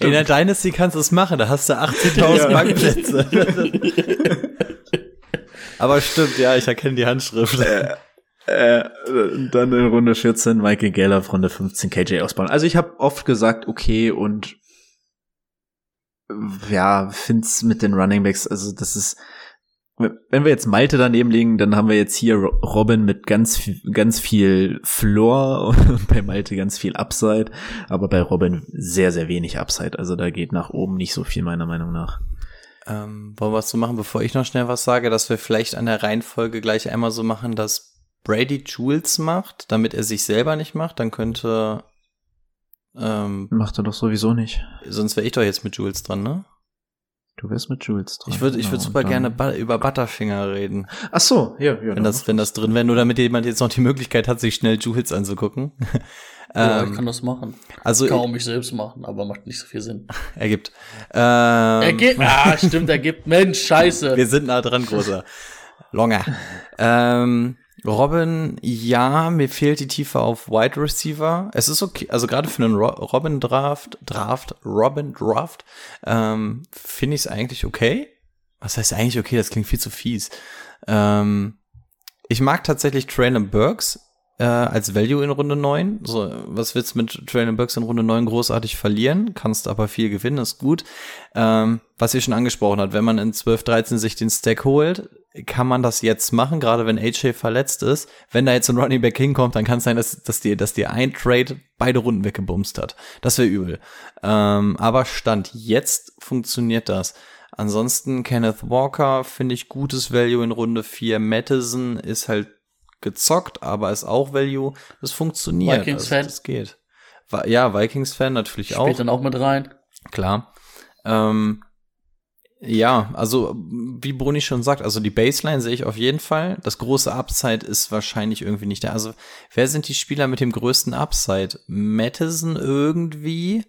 C: In der Dynasty kannst du es machen, da hast du 18.000 ja. Bankplätze. Aber stimmt, ja, ich erkenne die Handschrift.
A: Äh, äh, dann in Runde 14 Michael Gallup, Runde 15 KJ Osborne. Also ich habe oft gesagt, okay, und ja, find's mit den Running Backs, also das ist wenn wir jetzt Malte daneben legen, dann haben wir jetzt hier Robin mit ganz viel, ganz viel Floor und bei Malte ganz viel Upside, aber bei Robin sehr, sehr wenig Upside. Also da geht nach oben nicht so viel meiner Meinung nach.
C: Ähm, wollen wir es so machen, bevor ich noch schnell was sage, dass wir vielleicht an der Reihenfolge gleich einmal so machen, dass Brady Jules macht, damit er sich selber nicht macht, dann könnte
A: ähm, Macht er doch sowieso nicht.
C: Sonst wäre ich doch jetzt mit Jules dran, ne?
A: Du wärst mit Jules
C: dran. Ich würde, ich würde genau, super gerne über Butterfinger reden.
A: Ach so, ja, ja.
C: Wenn das, wenn das drin wäre, nur damit jemand jetzt noch die Möglichkeit hat, sich schnell Jules anzugucken.
B: ja, ähm, ich kann das machen. Also ich kann auch mich selbst machen, aber macht nicht so viel Sinn.
C: Ergibt.
B: Ähm, ergibt. Ah, stimmt, ergibt. Mensch, scheiße.
C: Wir sind nah dran, großer. Longer. ähm, Robin, ja, mir fehlt die Tiefe auf Wide Receiver. Es ist okay, also gerade für einen Ro Robin Draft, Draft, Robin Draft, ähm, finde ich es eigentlich okay. Was heißt eigentlich okay? Das klingt viel zu fies. Ähm, ich mag tatsächlich Traylon Burks äh, als Value in Runde 9. So, was willst du mit Traylon Burks in Runde 9 großartig verlieren? Kannst aber viel gewinnen, ist gut. Ähm, was ihr schon angesprochen hat, wenn man in 12, 13 sich den Stack holt, kann man das jetzt machen, gerade wenn AJ verletzt ist. Wenn da jetzt ein Running Back hinkommt, dann kann es sein, dass, dass, dir, dass dir ein Trade beide Runden weggebumst hat. Das wäre übel. Ähm, aber Stand jetzt funktioniert das. Ansonsten Kenneth Walker finde ich gutes Value in Runde 4. Madison ist halt gezockt, aber ist auch Value. Das funktioniert.
B: Vikings-Fan. Also,
C: das geht. Ja, Vikings-Fan natürlich Spielt auch. Spielt
B: dann auch mit rein.
C: Klar. Ähm, ja, also wie Bruni schon sagt, also die Baseline sehe ich auf jeden Fall. Das große Upside ist wahrscheinlich irgendwie nicht da. Also wer sind die Spieler mit dem größten Upside? Madison irgendwie?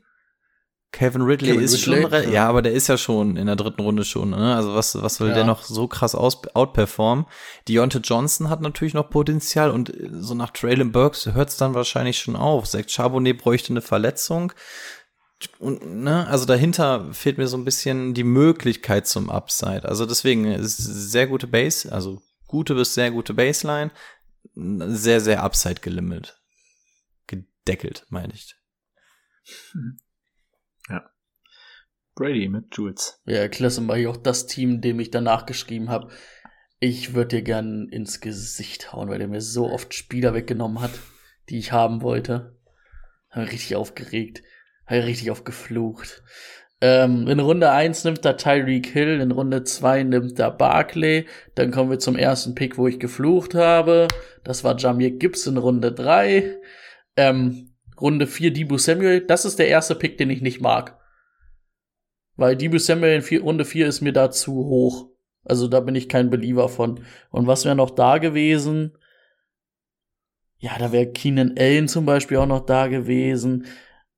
C: Kevin Ridley Kevin ist Ridley? schon, ja. ja. aber der ist ja schon in der dritten Runde schon, ne? Also was, was will ja. der noch so krass aus, outperformen? Deontay Johnson hat natürlich noch Potenzial und so nach Traylon Burks hört es dann wahrscheinlich schon auf. Zach Charbonnet bräuchte eine Verletzung. Und, ne, also dahinter fehlt mir so ein bisschen die Möglichkeit zum Upside. Also deswegen ist sehr gute Base, also gute bis sehr gute Baseline, sehr, sehr Upside gelimit. Gedeckelt, meine ich.
A: Ja. Brady mit Jules.
B: Ja, klasse, war ich auch das Team, dem ich danach geschrieben habe. Ich würde dir gern ins Gesicht hauen, weil der mir so oft Spieler weggenommen hat, die ich haben wollte. Hab mich richtig aufgeregt. Hab mich richtig aufgeflucht. Ähm, in Runde 1 nimmt er Tyreek Hill, in Runde 2 nimmt er Barkley. Dann kommen wir zum ersten Pick, wo ich geflucht habe. Das war Jamir Gibbs in Runde 3. Ähm, Runde 4 Debo Samuel. Das ist der erste Pick, den ich nicht mag. Weil Debo Samuel in vier, Runde 4 ist mir da zu hoch. Also da bin ich kein Believer von. Und was wäre noch da gewesen? Ja, da wäre Keenan Allen zum Beispiel auch noch da gewesen.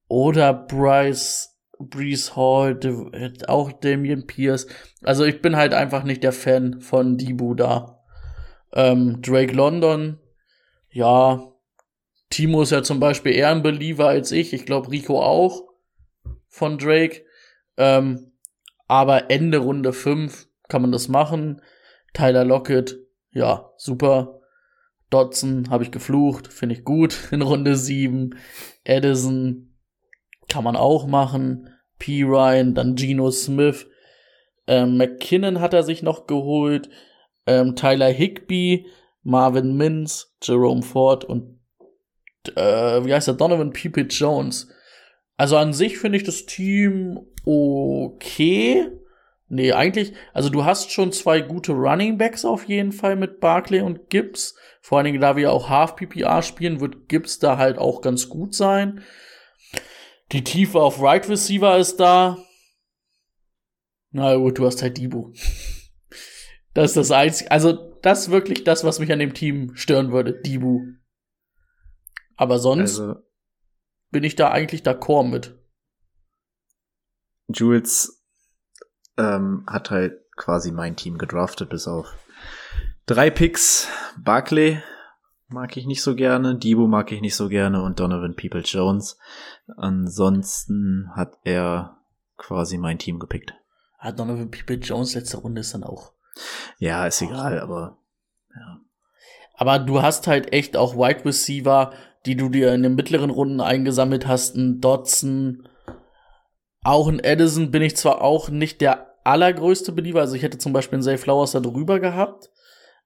B: Oder Bryce, Brees Hall, auch Damian Pierce. Also ich bin halt einfach nicht der Fan von Debo da. Ähm, Drake London, ja. Timo ist ja zum Beispiel eher ein Believer als ich. Ich glaube Rico auch von Drake. Ähm, aber Ende Runde 5 kann man das machen. Tyler Lockett, ja, super. Dodson habe ich geflucht, finde ich gut in Runde 7. Edison kann man auch machen. P. Ryan, dann Geno Smith. Ähm, McKinnon hat er sich noch geholt. Ähm, Tyler Higby, Marvin Mintz, Jerome Ford und äh, wie heißt der? Donovan People Jones. Also an sich finde ich das Team okay. Nee, eigentlich, also du hast schon zwei gute Running Backs auf jeden Fall mit Barclay und Gibbs. Vor allen Dingen, da wir auch Half PPR spielen, wird Gibbs da halt auch ganz gut sein. Die Tiefe auf Right Receiver ist da. Na gut, du hast halt Debo. Das ist das einzige, also das ist wirklich das, was mich an dem Team stören würde, Debo. Aber sonst
A: Also,
B: bin ich da eigentlich d'accord mit.
A: Jules ähm, hat halt quasi mein Team gedraftet, bis auf drei Picks. Barkley mag ich nicht so gerne, Debo mag ich nicht so gerne und Donovan People Jones. Ansonsten hat er quasi mein Team gepickt.
B: Ah, Donovan People Jones letzte Runde ist dann auch.
A: Ja, ist egal, aber
B: Aber du hast halt echt auch Wide Receiver, die du dir in den mittleren Runden eingesammelt hast, ein Dodson, auch ein Edison bin ich zwar auch nicht der allergrößte Believer, also ich hätte zum Beispiel einen Zay Flowers da drüber gehabt,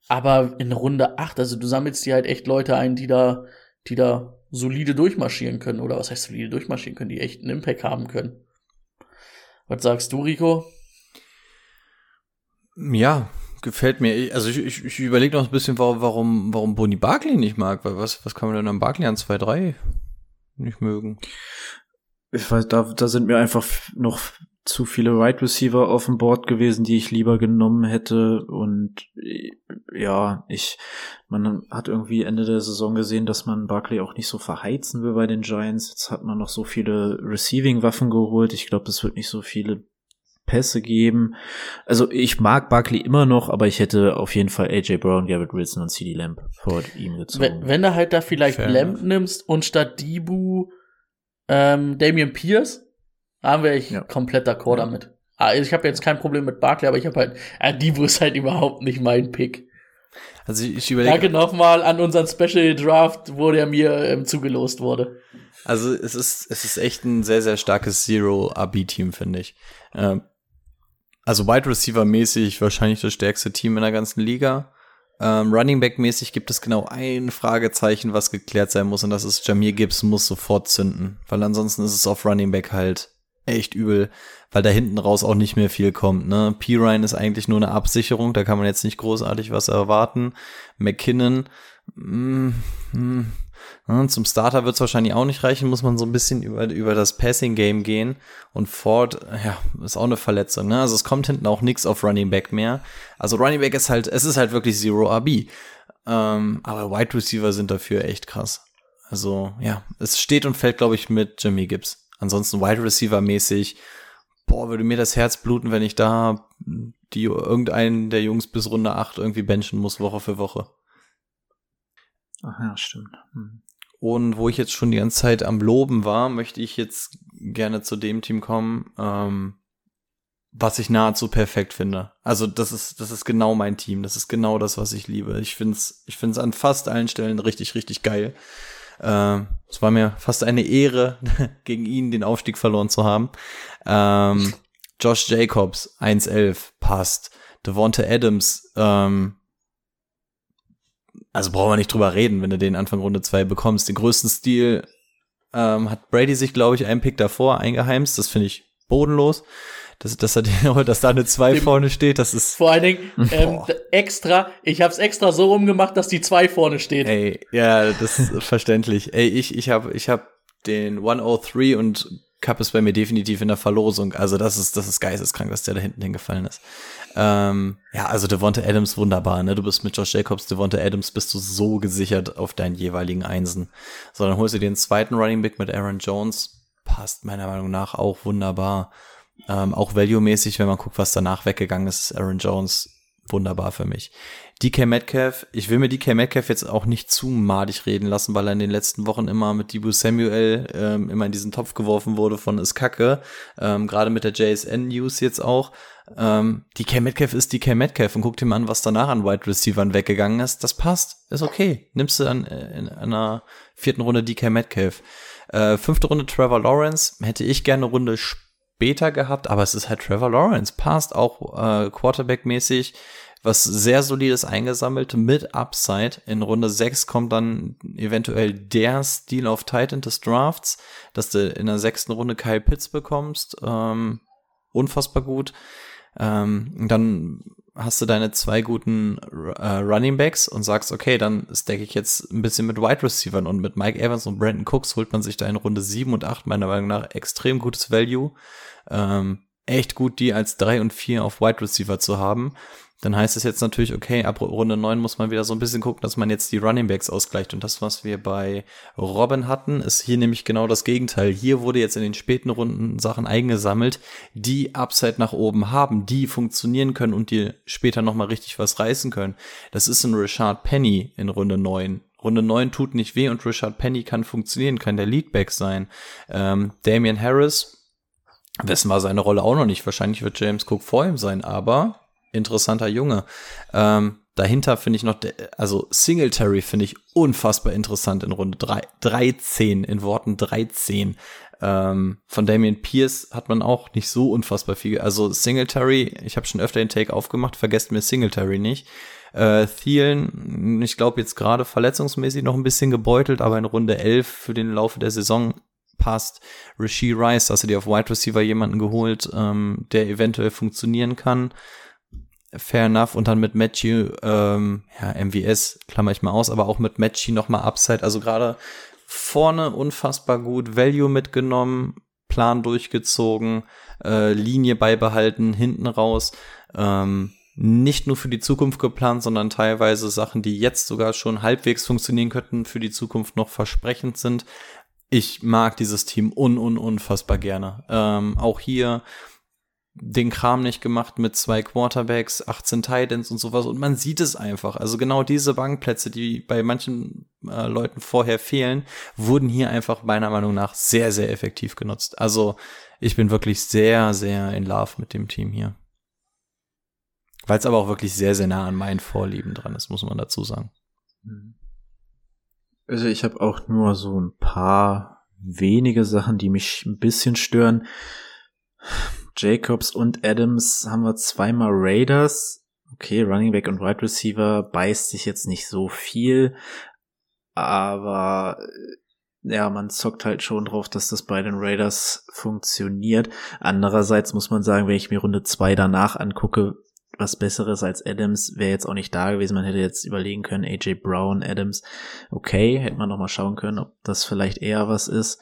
B: aber in Runde 8, also du sammelst dir halt echt Leute ein, die da, die da solide durchmarschieren können, oder was heißt solide durchmarschieren können, die echt einen Impact haben können. Was sagst du, Rico?
C: Ja, gefällt mir. Also ich, ich, ich überlege noch ein bisschen, warum, warum, warum Boni Barkley nicht mag, weil was, was kann man denn an Barkley an 2-3 nicht mögen?
A: ich weiß, da, da sind mir einfach noch zu viele Wide right Receiver auf dem Board gewesen, die ich lieber genommen hätte. Und äh, ja, ich, man hat irgendwie Ende der Saison gesehen, dass man Barkley auch nicht so verheizen will bei den Giants. Jetzt hat man noch so viele Receiving-Waffen geholt. Ich glaube, es wird nicht so viele Pässe geben. Also ich mag Barkley immer noch, aber ich hätte auf jeden Fall AJ Brown, Garrett Wilson und CD Lamb vor ihm gezogen.
B: Wenn, wenn du halt da vielleicht
C: Fair
B: Lamb nimmst und statt Dibu ähm, Damian Pierce, haben wir ich
A: Ja.
B: komplett d'accord damit. Ah, Ich habe jetzt kein Problem mit Barkley, aber ich habe halt, äh, Dibu ist halt überhaupt nicht mein Pick.
C: Also ich, ich überlege,
B: Danke nochmal an unseren Special Draft, wo der mir ähm, zugelost wurde.
C: Also es ist, es ist echt ein sehr, sehr starkes Zero-RB-Team, finde ich. Ähm, also Wide Receiver-mäßig wahrscheinlich das stärkste Team in der ganzen Liga. Ähm, Running Back-mäßig gibt es genau ein Fragezeichen, was geklärt sein muss, und das ist Jamir Gibbs muss sofort zünden. Weil ansonsten ist es auf Running Back halt echt übel, weil da hinten raus auch nicht mehr viel kommt. Ne? P. Ryan ist eigentlich nur eine Absicherung, da kann man jetzt nicht großartig was erwarten. McKinnon, mm, mm, ja, zum Starter wird es wahrscheinlich auch nicht reichen, muss man so ein bisschen über, über das Passing-Game gehen. Und Ford, ja, ist auch eine Verletzung. Ne? Also es kommt hinten auch nichts auf Running Back mehr. Also Running Back ist halt, es ist halt wirklich Zero RB. Ähm, aber Wide Receiver sind dafür echt krass. Also ja, es steht und fällt, glaube ich, mit Jimmy Gibbs. Ansonsten Wide Receiver mäßig, boah, würde mir das Herz bluten, wenn ich da die irgendeinen der Jungs bis Runde 8 irgendwie benchen muss, Woche für Woche.
A: Ach ja, stimmt. Hm.
C: Und wo ich jetzt schon die ganze Zeit am Loben war, möchte ich jetzt gerne zu dem Team kommen, ähm, was ich nahezu perfekt finde. Also das ist, das ist genau mein Team. Das ist genau das, was ich liebe. Ich find's, ich find's an fast allen Stellen richtig, richtig geil. Ähm, es war mir fast eine Ehre, gegen ihn den Aufstieg verloren zu haben. Ähm, Josh Jacobs, 1-11, passt. Devonta Adams, ähm, also brauchen wir nicht drüber reden, wenn du den Anfang Runde 2 bekommst. Den größten Stil ähm, hat Brady sich, glaube ich, einen Pick davor eingeheimst. Das finde ich bodenlos. Dass, dass, er dass da eine 2 vorne steht, das ist.
B: Vor allen Dingen ähm, extra, ich habe es extra so rumgemacht, dass die 2 vorne steht.
C: Ey, ja, das ist verständlich. Ey, ich, ich habe ich hab den 103 und Cup ist bei mir definitiv in der Verlosung. Also das ist, das ist geisteskrank, dass der da hinten hingefallen ist. Ähm, ja, also Devonta Adams wunderbar, ne? Du bist mit Josh Jacobs, Devonta Adams bist du so gesichert auf deinen jeweiligen Einsen. So, dann holst du den zweiten Running Back mit Aaron Jones. Passt meiner Meinung nach auch wunderbar. Ähm, auch value-mäßig, wenn man guckt, was danach weggegangen ist, Aaron Jones wunderbar für mich. DK Metcalf, ich will mir DK Metcalf jetzt auch nicht zu madig reden lassen, weil er in den letzten Wochen immer mit Debo Samuel ähm, immer in diesen Topf geworfen wurde von ist Kacke. Ähm, Gerade mit der JSN News jetzt auch. Ähm, DK Metcalf ist DK Metcalf und guck dir mal an, was danach an Wide Receivern weggegangen ist. Das passt, ist okay. Nimmst du dann äh, in einer vierten Runde DK Metcalf. Äh, fünfte Runde Trevor Lawrence. Hätte ich gerne eine Runde später gehabt, aber es ist halt Trevor Lawrence. Passt auch äh, Quarterback-mäßig was sehr solides eingesammelt mit Upside. In Runde 6 kommt dann eventuell der Stil of Titan des Drafts, dass du in der sechsten Runde Kyle Pitts bekommst. Ähm, unfassbar gut. Ähm, dann hast du deine zwei guten äh, Running Backs und sagst, okay, dann stacke ich jetzt ein bisschen mit Wide Receivers und mit Mike Evans und Brandon Cooks holt man sich da in Runde 7 und 8 meiner Meinung nach extrem gutes Value. Ähm, echt gut, die als 3 und 4 auf Wide Receiver zu haben dann heißt es jetzt natürlich, okay, ab Runde 9 muss man wieder so ein bisschen gucken, dass man jetzt die Running Backs ausgleicht. Und das, was wir bei Robin hatten, ist hier nämlich genau das Gegenteil. Hier wurde jetzt in den späten Runden Sachen eingesammelt, die Upside nach oben haben, die funktionieren können und die später nochmal richtig was reißen können. Das ist ein Richard Penny in Runde 9. Runde 9 tut nicht weh und Richard Penny kann funktionieren, kann der Leadback sein. Ähm, Damian Harris, wissen wir seine Rolle auch noch nicht. Wahrscheinlich wird James Cook vor ihm sein, aber interessanter Junge. Ähm, dahinter finde ich noch, also Singletary finde ich unfassbar interessant in Runde 3, 13, in Worten 13. Ähm, von Damian Pierce hat man auch nicht so unfassbar viel. Also Singletary, ich habe schon öfter den Take aufgemacht, vergesst mir Singletary nicht. Äh, Thielen, ich glaube jetzt gerade verletzungsmäßig noch ein bisschen gebeutelt, aber in Runde 11 für den Laufe der Saison passt. Rasheed Rice, hast du dir auf Wide Receiver jemanden geholt, ähm, der eventuell funktionieren kann fair enough. Und dann mit Matchy, ähm, ja, MVS klammer ich mal aus, aber auch mit Matchy nochmal Upside. Also gerade vorne unfassbar gut, Value mitgenommen, Plan durchgezogen, äh, Linie beibehalten, hinten raus. Ähm, nicht nur für die Zukunft geplant, sondern teilweise Sachen, die jetzt sogar schon halbwegs funktionieren könnten, für die Zukunft noch versprechend sind. Ich mag dieses Team un, un unfassbar gerne. Ähm, auch hier den Kram nicht gemacht mit zwei Quarterbacks, 18 Titans und sowas und man sieht es einfach. Also genau diese Bankplätze, die bei manchen äh, Leuten vorher fehlen, wurden hier einfach meiner Meinung nach sehr, sehr effektiv genutzt. Also ich bin wirklich sehr, sehr in Love mit dem Team hier. Weil es aber auch wirklich sehr, sehr nah an meinen Vorlieben dran ist, muss man dazu sagen.
A: Also ich habe auch nur so ein paar wenige Sachen, die mich ein bisschen stören Jacobs und Adams haben wir zweimal Raiders. Okay, Running Back und Wide Receiver beißt sich jetzt nicht so viel, aber äh, ja, man zockt halt schon drauf, dass das bei den Raiders funktioniert. Andererseits muss man sagen, wenn ich mir Runde zwei danach angucke, was Besseres als Adams wäre jetzt auch nicht da gewesen. Man hätte jetzt überlegen können, AJ Brown, Adams, okay, hätte man noch mal schauen können, ob das vielleicht eher was ist.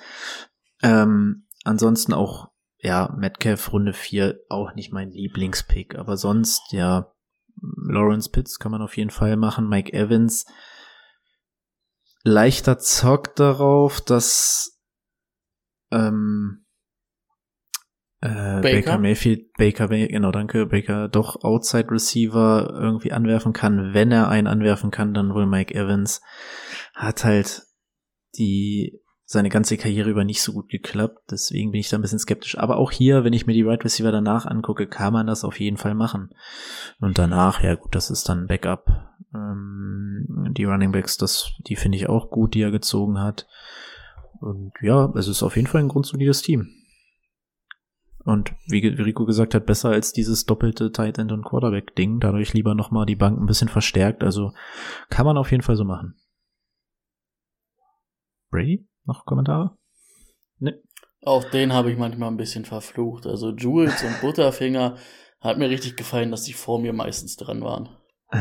A: Ähm, ansonsten auch ja, Metcalf Runde 4 auch nicht mein Lieblingspick, aber sonst, ja, Lawrence Pitts kann man auf jeden Fall machen, Mike Evans. Leichter Zock darauf, dass ähm, äh, Baker? Baker Mayfield, Baker, genau, danke, Baker doch Outside Receiver irgendwie anwerfen kann. Wenn er einen anwerfen kann, dann wohl Mike Evans. Hat halt die seine ganze Karriere über nicht so gut geklappt. Deswegen bin ich da ein bisschen skeptisch. Aber auch hier, wenn ich mir die Right Receiver danach angucke, kann man das auf jeden Fall machen. Und danach, ja gut, das ist dann Backup. Ähm, die Running Backs, das, die finde ich auch gut, die er gezogen hat. Und ja, es ist auf jeden Fall ein grundsolides Team. Und wie, Rico gesagt hat, besser als dieses doppelte Tight End und Quarterback Ding. Dadurch lieber nochmal die Bank ein bisschen verstärkt. Also kann man auf jeden Fall so machen. Brady? Noch Kommentare?
B: Ne. Auch den habe ich manchmal ein bisschen verflucht. Also Jules und Butterfinger hat mir richtig gefallen, dass die vor mir meistens dran waren.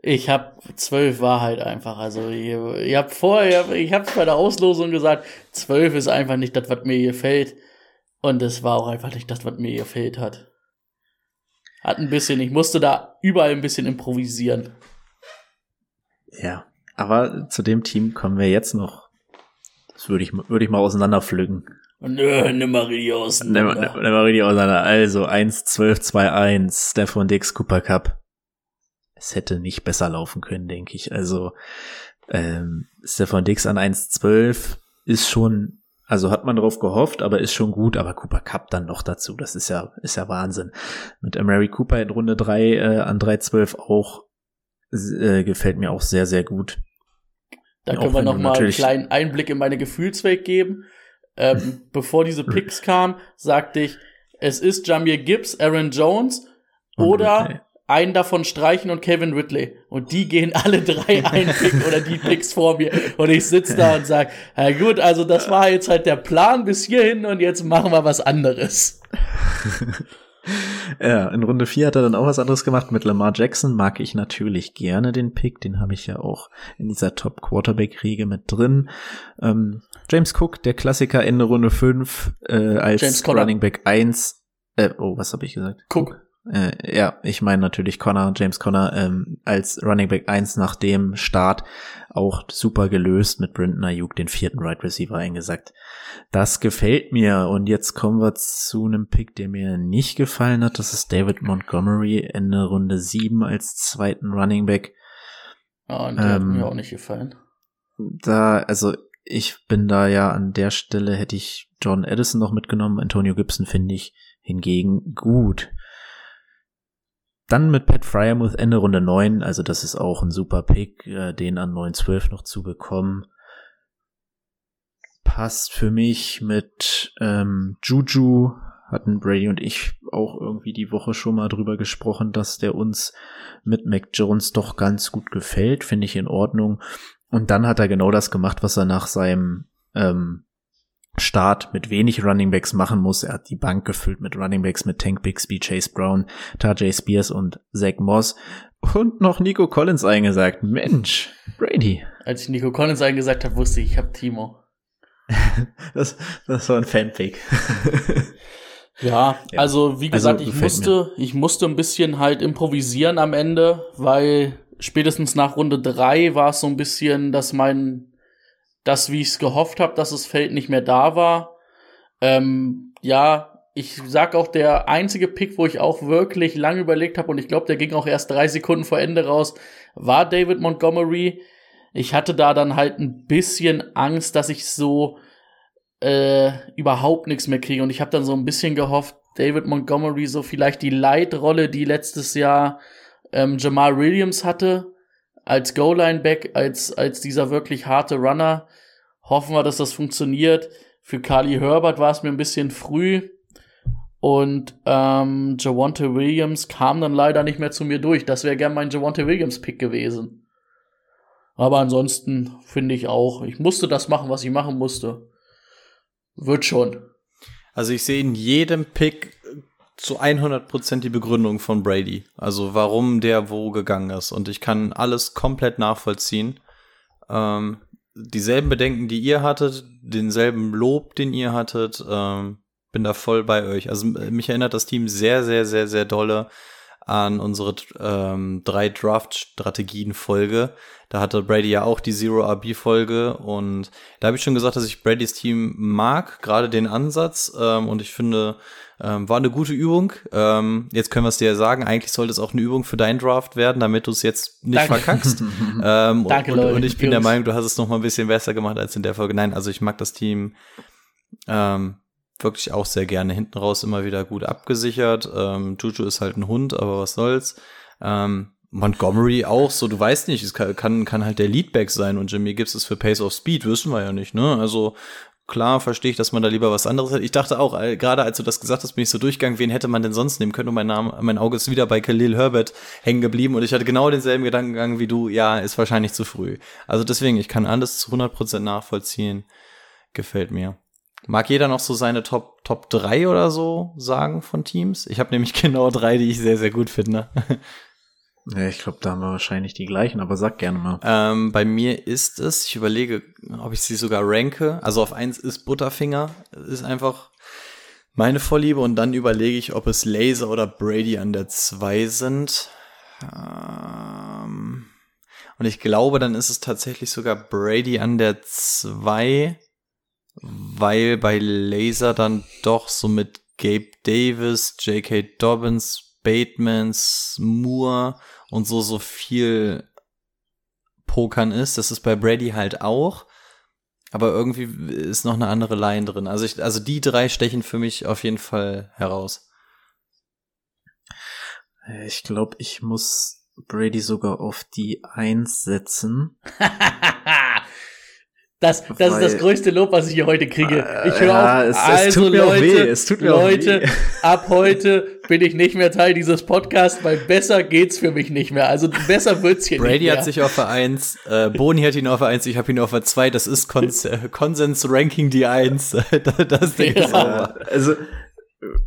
B: Ich habe zwölf war halt einfach. Also ihr, ihr habt vorher, ich habe bei der Auslosung gesagt, zwölf ist einfach nicht das, was mir gefällt. Und es war auch einfach nicht das, was mir gefällt hat. Hat ein bisschen, ich musste da überall ein bisschen improvisieren.
A: Ja, aber zu dem Team kommen wir jetzt noch. Das würde ich, würde ich mal auseinanderpflücken.
B: Nö, nimm mal richtig auseinander.
A: Nimm, nimm, nimm mal richtig auseinander. Also 1, 12, 2, 1, Stefan Dix, Cooper Cup. Es hätte nicht besser laufen können, denke ich. Also ähm, Stefan Dix an 1, 12 ist schon, also hat man darauf gehofft, aber ist schon gut. Aber Cooper Cup dann noch dazu, das ist ja, ist ja Wahnsinn. Mit Mary Cooper in Runde 3 äh, an 3, 12 auch äh, gefällt mir auch sehr, sehr gut.
B: Da können wir noch mal einen kleinen Einblick in meine Gefühlswelt geben. Ähm, bevor diese Picks kamen, sagte ich, es ist Jamir Gibbs, Aaron Jones oder einen davon streichen und Kevin Ridley. Und die gehen alle drei ein Pick oder die Picks vor mir. Und ich sitze da und sage, na gut, also das war jetzt halt der Plan bis hierhin und jetzt machen wir was anderes.
A: Ja, in Runde 4 hat er dann auch was anderes gemacht. Mit Lamar Jackson mag ich natürlich gerne den Pick. Den habe ich ja auch in dieser Top-Quarterback-Riege mit drin. Ähm, James Cook, der Klassiker Ende Runde 5 äh, als Running Back 1. Äh, oh, was habe ich gesagt?
B: Cook.
A: Äh, ja, ich meine natürlich Connor, James Connor ähm, als Running Back 1 nach dem Start auch super gelöst mit Brendan Ayuk, den vierten Right Receiver eingesackt. Das gefällt mir und jetzt kommen wir zu einem Pick, der mir nicht gefallen hat. Das ist David Montgomery Ende Runde 7 als zweiten Running Back.
B: Ah, und der ähm, hat mir auch nicht gefallen.
A: Da, also ich bin da ja an der Stelle hätte ich John Edison noch mitgenommen. Antonio Gibson finde ich hingegen gut. Dann mit Pat Fryermuth Ende Runde 9, also das ist auch ein super Pick, äh, den an 9-12 noch zu bekommen. Passt für mich mit ähm, Juju, hatten Brady und ich auch irgendwie die Woche schon mal drüber gesprochen, dass der uns mit Mac Jones doch ganz gut gefällt, finde ich in Ordnung. Und dann hat er genau das gemacht, was er nach seinem ähm, Start mit wenig Runningbacks machen muss. Er hat die Bank gefüllt mit Runningbacks mit Tank Bixby, Chase Brown, Tajay Spears und Zach Moss und noch Nico Collins eingesagt. Mensch, Brady.
B: Als ich Nico Collins eingesagt habe, wusste ich, ich habe Timo.
A: das, das war ein Fanpick.
B: ja, also wie gesagt, also, ich musste, mir. ich musste ein bisschen halt improvisieren am Ende, weil spätestens nach Runde drei war es so ein bisschen, dass mein das, wie ich es gehofft habe, dass das Feld nicht mehr da war. Ähm, ja, ich sag auch, der einzige Pick, wo ich auch wirklich lange überlegt habe, und ich glaube, der ging auch erst drei Sekunden vor Ende raus, war David Montgomery. Ich hatte da dann halt ein bisschen Angst, dass ich so äh, überhaupt nichts mehr kriege. Und ich habe dann so ein bisschen gehofft, David Montgomery so vielleicht die Leitrolle, die letztes Jahr ähm, Jamal Williams hatte, als Goal-Line-Back, als, als dieser wirklich harte Runner. Hoffen wir, dass das funktioniert. Für Carly Herbert war es mir ein bisschen früh. Und ähm, Javonte Williams kam dann leider nicht mehr zu mir durch. Das wäre gern mein Javonte Williams-Pick gewesen. Aber ansonsten finde ich auch, ich musste das machen, was ich machen musste. Wird schon.
C: Also ich sehe in jedem Pick zu 100% die Begründung von Brady. Also warum der wo gegangen ist. Und ich kann alles komplett nachvollziehen. Ähm, dieselben Bedenken, die ihr hattet, denselben Lob, den ihr hattet, ähm, bin da voll bei euch. Also mich erinnert das Team sehr, sehr, sehr, sehr dolle an unsere ähm, drei Draft-Strategien-Folge. Da hatte Brady ja auch die Zero-RB-Folge und da habe ich schon gesagt, dass ich Bradys Team mag, gerade den Ansatz ähm, und ich finde, ähm, war eine gute Übung. Ähm, jetzt können wir es dir ja sagen, eigentlich sollte es auch eine Übung für deinen Draft werden, damit du es jetzt nicht Danke. verkackst. ähm, Danke, und, Leute, und ich bin der Meinung, du hast es noch mal ein bisschen besser gemacht als in der Folge. Nein, also ich mag das Team ähm, wirklich auch sehr gerne. Hinten raus immer wieder gut abgesichert. Ähm, Juju ist halt ein Hund, aber was soll's. Ähm, Montgomery auch so, du weißt nicht, es kann, kann, kann halt der Leadback sein und Jimmy Gibbs ist für Pace of Speed, wissen wir ja nicht, ne? Also klar verstehe ich, dass man da lieber was anderes hat. Ich dachte auch, äh, gerade als du das gesagt hast, bin ich so durchgegangen, wen hätte man denn sonst nehmen können? Und mein Name, mein Auge ist wieder bei Khalil Herbert hängen geblieben und ich hatte genau denselben Gedankengang wie du. Ja, ist wahrscheinlich zu früh. Also deswegen, ich kann alles zu 100% nachvollziehen. Gefällt mir. Mag jeder noch so seine Top, Top 3 oder so sagen von Teams? Ich habe nämlich genau drei, die ich sehr, sehr gut finde.
A: Ja, ich glaube, da haben wir wahrscheinlich die gleichen, aber sag gerne mal.
C: Ähm, bei mir ist es, ich überlege, ob ich sie sogar ranke. Also auf eins ist Butterfinger, ist einfach meine Vorliebe und dann überlege ich, ob es Laser oder Brady an der zwei sind. Ähm, und ich glaube, dann ist es tatsächlich sogar Brady an der zwei, weil bei Laser dann doch so mit Gabe Davis, J.K. Dobbins, Batemans, Moore und so, so viel Pokern ist. Das ist bei Brady halt auch. Aber irgendwie ist noch eine andere Line drin. Also, ich, also die drei stechen für mich auf jeden Fall heraus.
A: Ich glaube, ich muss Brady sogar auf die Eins setzen.
B: Das, das Weil, ist das größte Lob, was ich hier heute kriege. Ich höre
A: ja, auf. Es, also tut mir Leute, weh. Es tut mir
B: Leute,
A: weh.
B: ab heute bin ich nicht mehr Teil dieses Podcasts, weil besser geht's für mich nicht mehr. Also besser wird's hier
C: Brady
B: nicht mehr.
C: hat sich auf der 1, äh, Boni hat ihn auf der 1, ich habe ihn auf der 2. Das ist Kons äh, Konsens-Ranking die 1. das Ding ja. ist
A: sauber. Also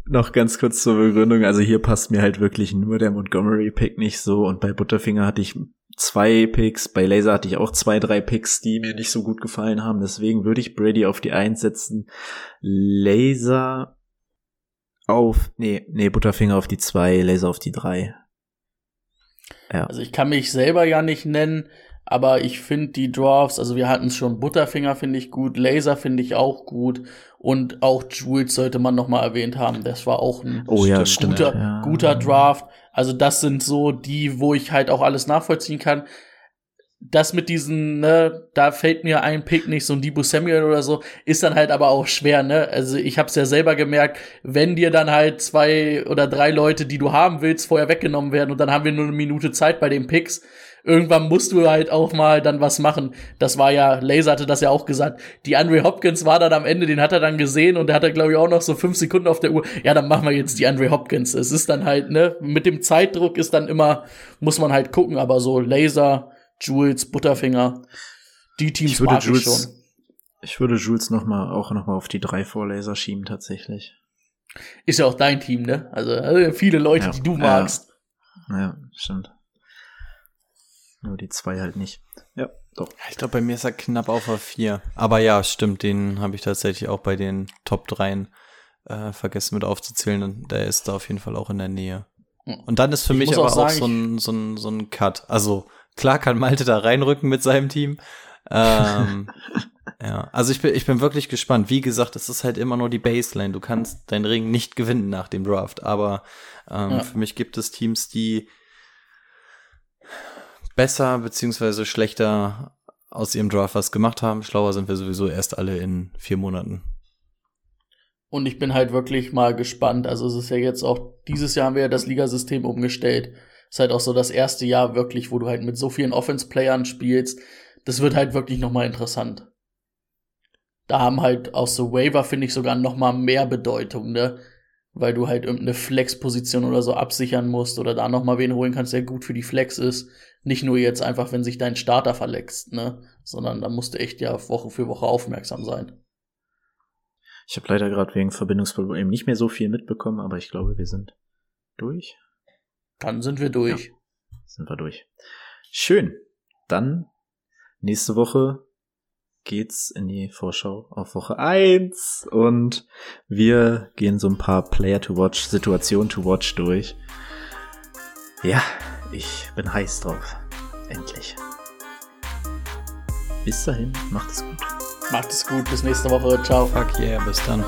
A: noch ganz kurz zur Begründung. Also hier passt mir halt wirklich nur der Montgomery-Pick nicht so und bei Butterfinger hatte ich zwei Picks. Bei Laser hatte ich auch zwei, drei Picks, die mir nicht so gut gefallen haben. Deswegen würde ich Brady auf die Eins setzen. Laser auf, nee, nee, Butterfinger auf die zwei, Laser auf die drei.
B: Ja. Also ich kann mich selber ja nicht nennen, aber ich finde die Drafts, also wir hatten es schon, Butterfinger finde ich gut, Laser finde ich auch gut und auch Jules sollte man noch mal erwähnt haben. Das war auch ein
A: oh, ja,
B: guter,
A: ja.
B: guter Draft. Also das sind so die, wo ich halt auch alles nachvollziehen kann. Das mit diesen, ne, da fällt mir ein Pick nicht, so ein Debo Samuel oder so, ist dann halt aber auch schwer, ne? Also ich hab's ja selber gemerkt, wenn dir dann halt zwei oder drei Leute, die du haben willst, vorher weggenommen werden und dann haben wir nur eine Minute Zeit bei den Picks, irgendwann musst du halt auch mal dann was machen. Das war ja, Laser hatte das ja auch gesagt. Die Andre Hopkins war dann am Ende, den hat er dann gesehen und der hatte, glaube ich, auch noch so fünf Sekunden auf der Uhr. Ja, dann machen wir jetzt die Andre Hopkins. Es ist dann halt, ne, mit dem Zeitdruck ist dann immer, muss man halt gucken, aber so Laser, Jules, Butterfinger, die Teams
A: ich mag
B: Jules,
A: ich schon. Ich würde Jules noch mal, auch noch mal auf die drei Vorlaser schieben, tatsächlich.
B: Ist ja auch dein Team, ne? Also, also viele Leute, ja, die du magst.
A: Ja, ja stimmt. Nur die zwei halt nicht. Ja, doch.
C: Ich glaube, bei mir ist er knapp auf der 4. Aber ja, stimmt, den habe ich tatsächlich auch bei den Top 3 äh, vergessen mit aufzuzählen. Und der ist da auf jeden Fall auch in der Nähe. Und dann ist für ich mich aber auch, sagen, auch so, ein, so, ein, so ein Cut. Also klar kann Malte da reinrücken mit seinem Team. Ähm, ja, also ich bin, ich bin wirklich gespannt. Wie gesagt, es ist halt immer nur die Baseline. Du kannst deinen Ring nicht gewinnen nach dem Draft. Aber ähm, ja. für mich gibt es Teams, die besser beziehungsweise schlechter aus ihrem Draft was gemacht haben. Schlauer sind wir sowieso erst alle in vier Monaten.
B: Und ich bin halt wirklich mal gespannt. Also es ist ja jetzt auch, dieses Jahr haben wir ja das Ligasystem umgestellt. Ist halt auch so das erste Jahr wirklich, wo du halt mit so vielen Offense-Playern spielst. Das wird halt wirklich nochmal interessant. Da haben halt auch so Waiver, finde ich, sogar nochmal mehr Bedeutung, ne? Weil du halt irgendeine Flex-Position oder so absichern musst oder da nochmal wen holen kannst, der gut für die Flex ist. Nicht nur jetzt einfach, wenn sich dein Starter verletzt, ne? Sondern da musst du echt ja Woche für Woche aufmerksam sein.
A: Ich habe leider gerade wegen Verbindungsproblemen nicht mehr so viel mitbekommen, aber ich glaube, wir sind durch.
B: Dann sind wir durch. Ja,
A: sind wir durch. Schön. Dann nächste Woche geht's in die Vorschau auf Woche 1 und wir gehen so ein paar Player to Watch, Situation to Watch durch. Ja, ich bin heiß drauf. Endlich. Bis dahin, macht es gut.
B: Macht es gut, bis nächste Woche. Ciao.
C: Fuck yeah, bis dann.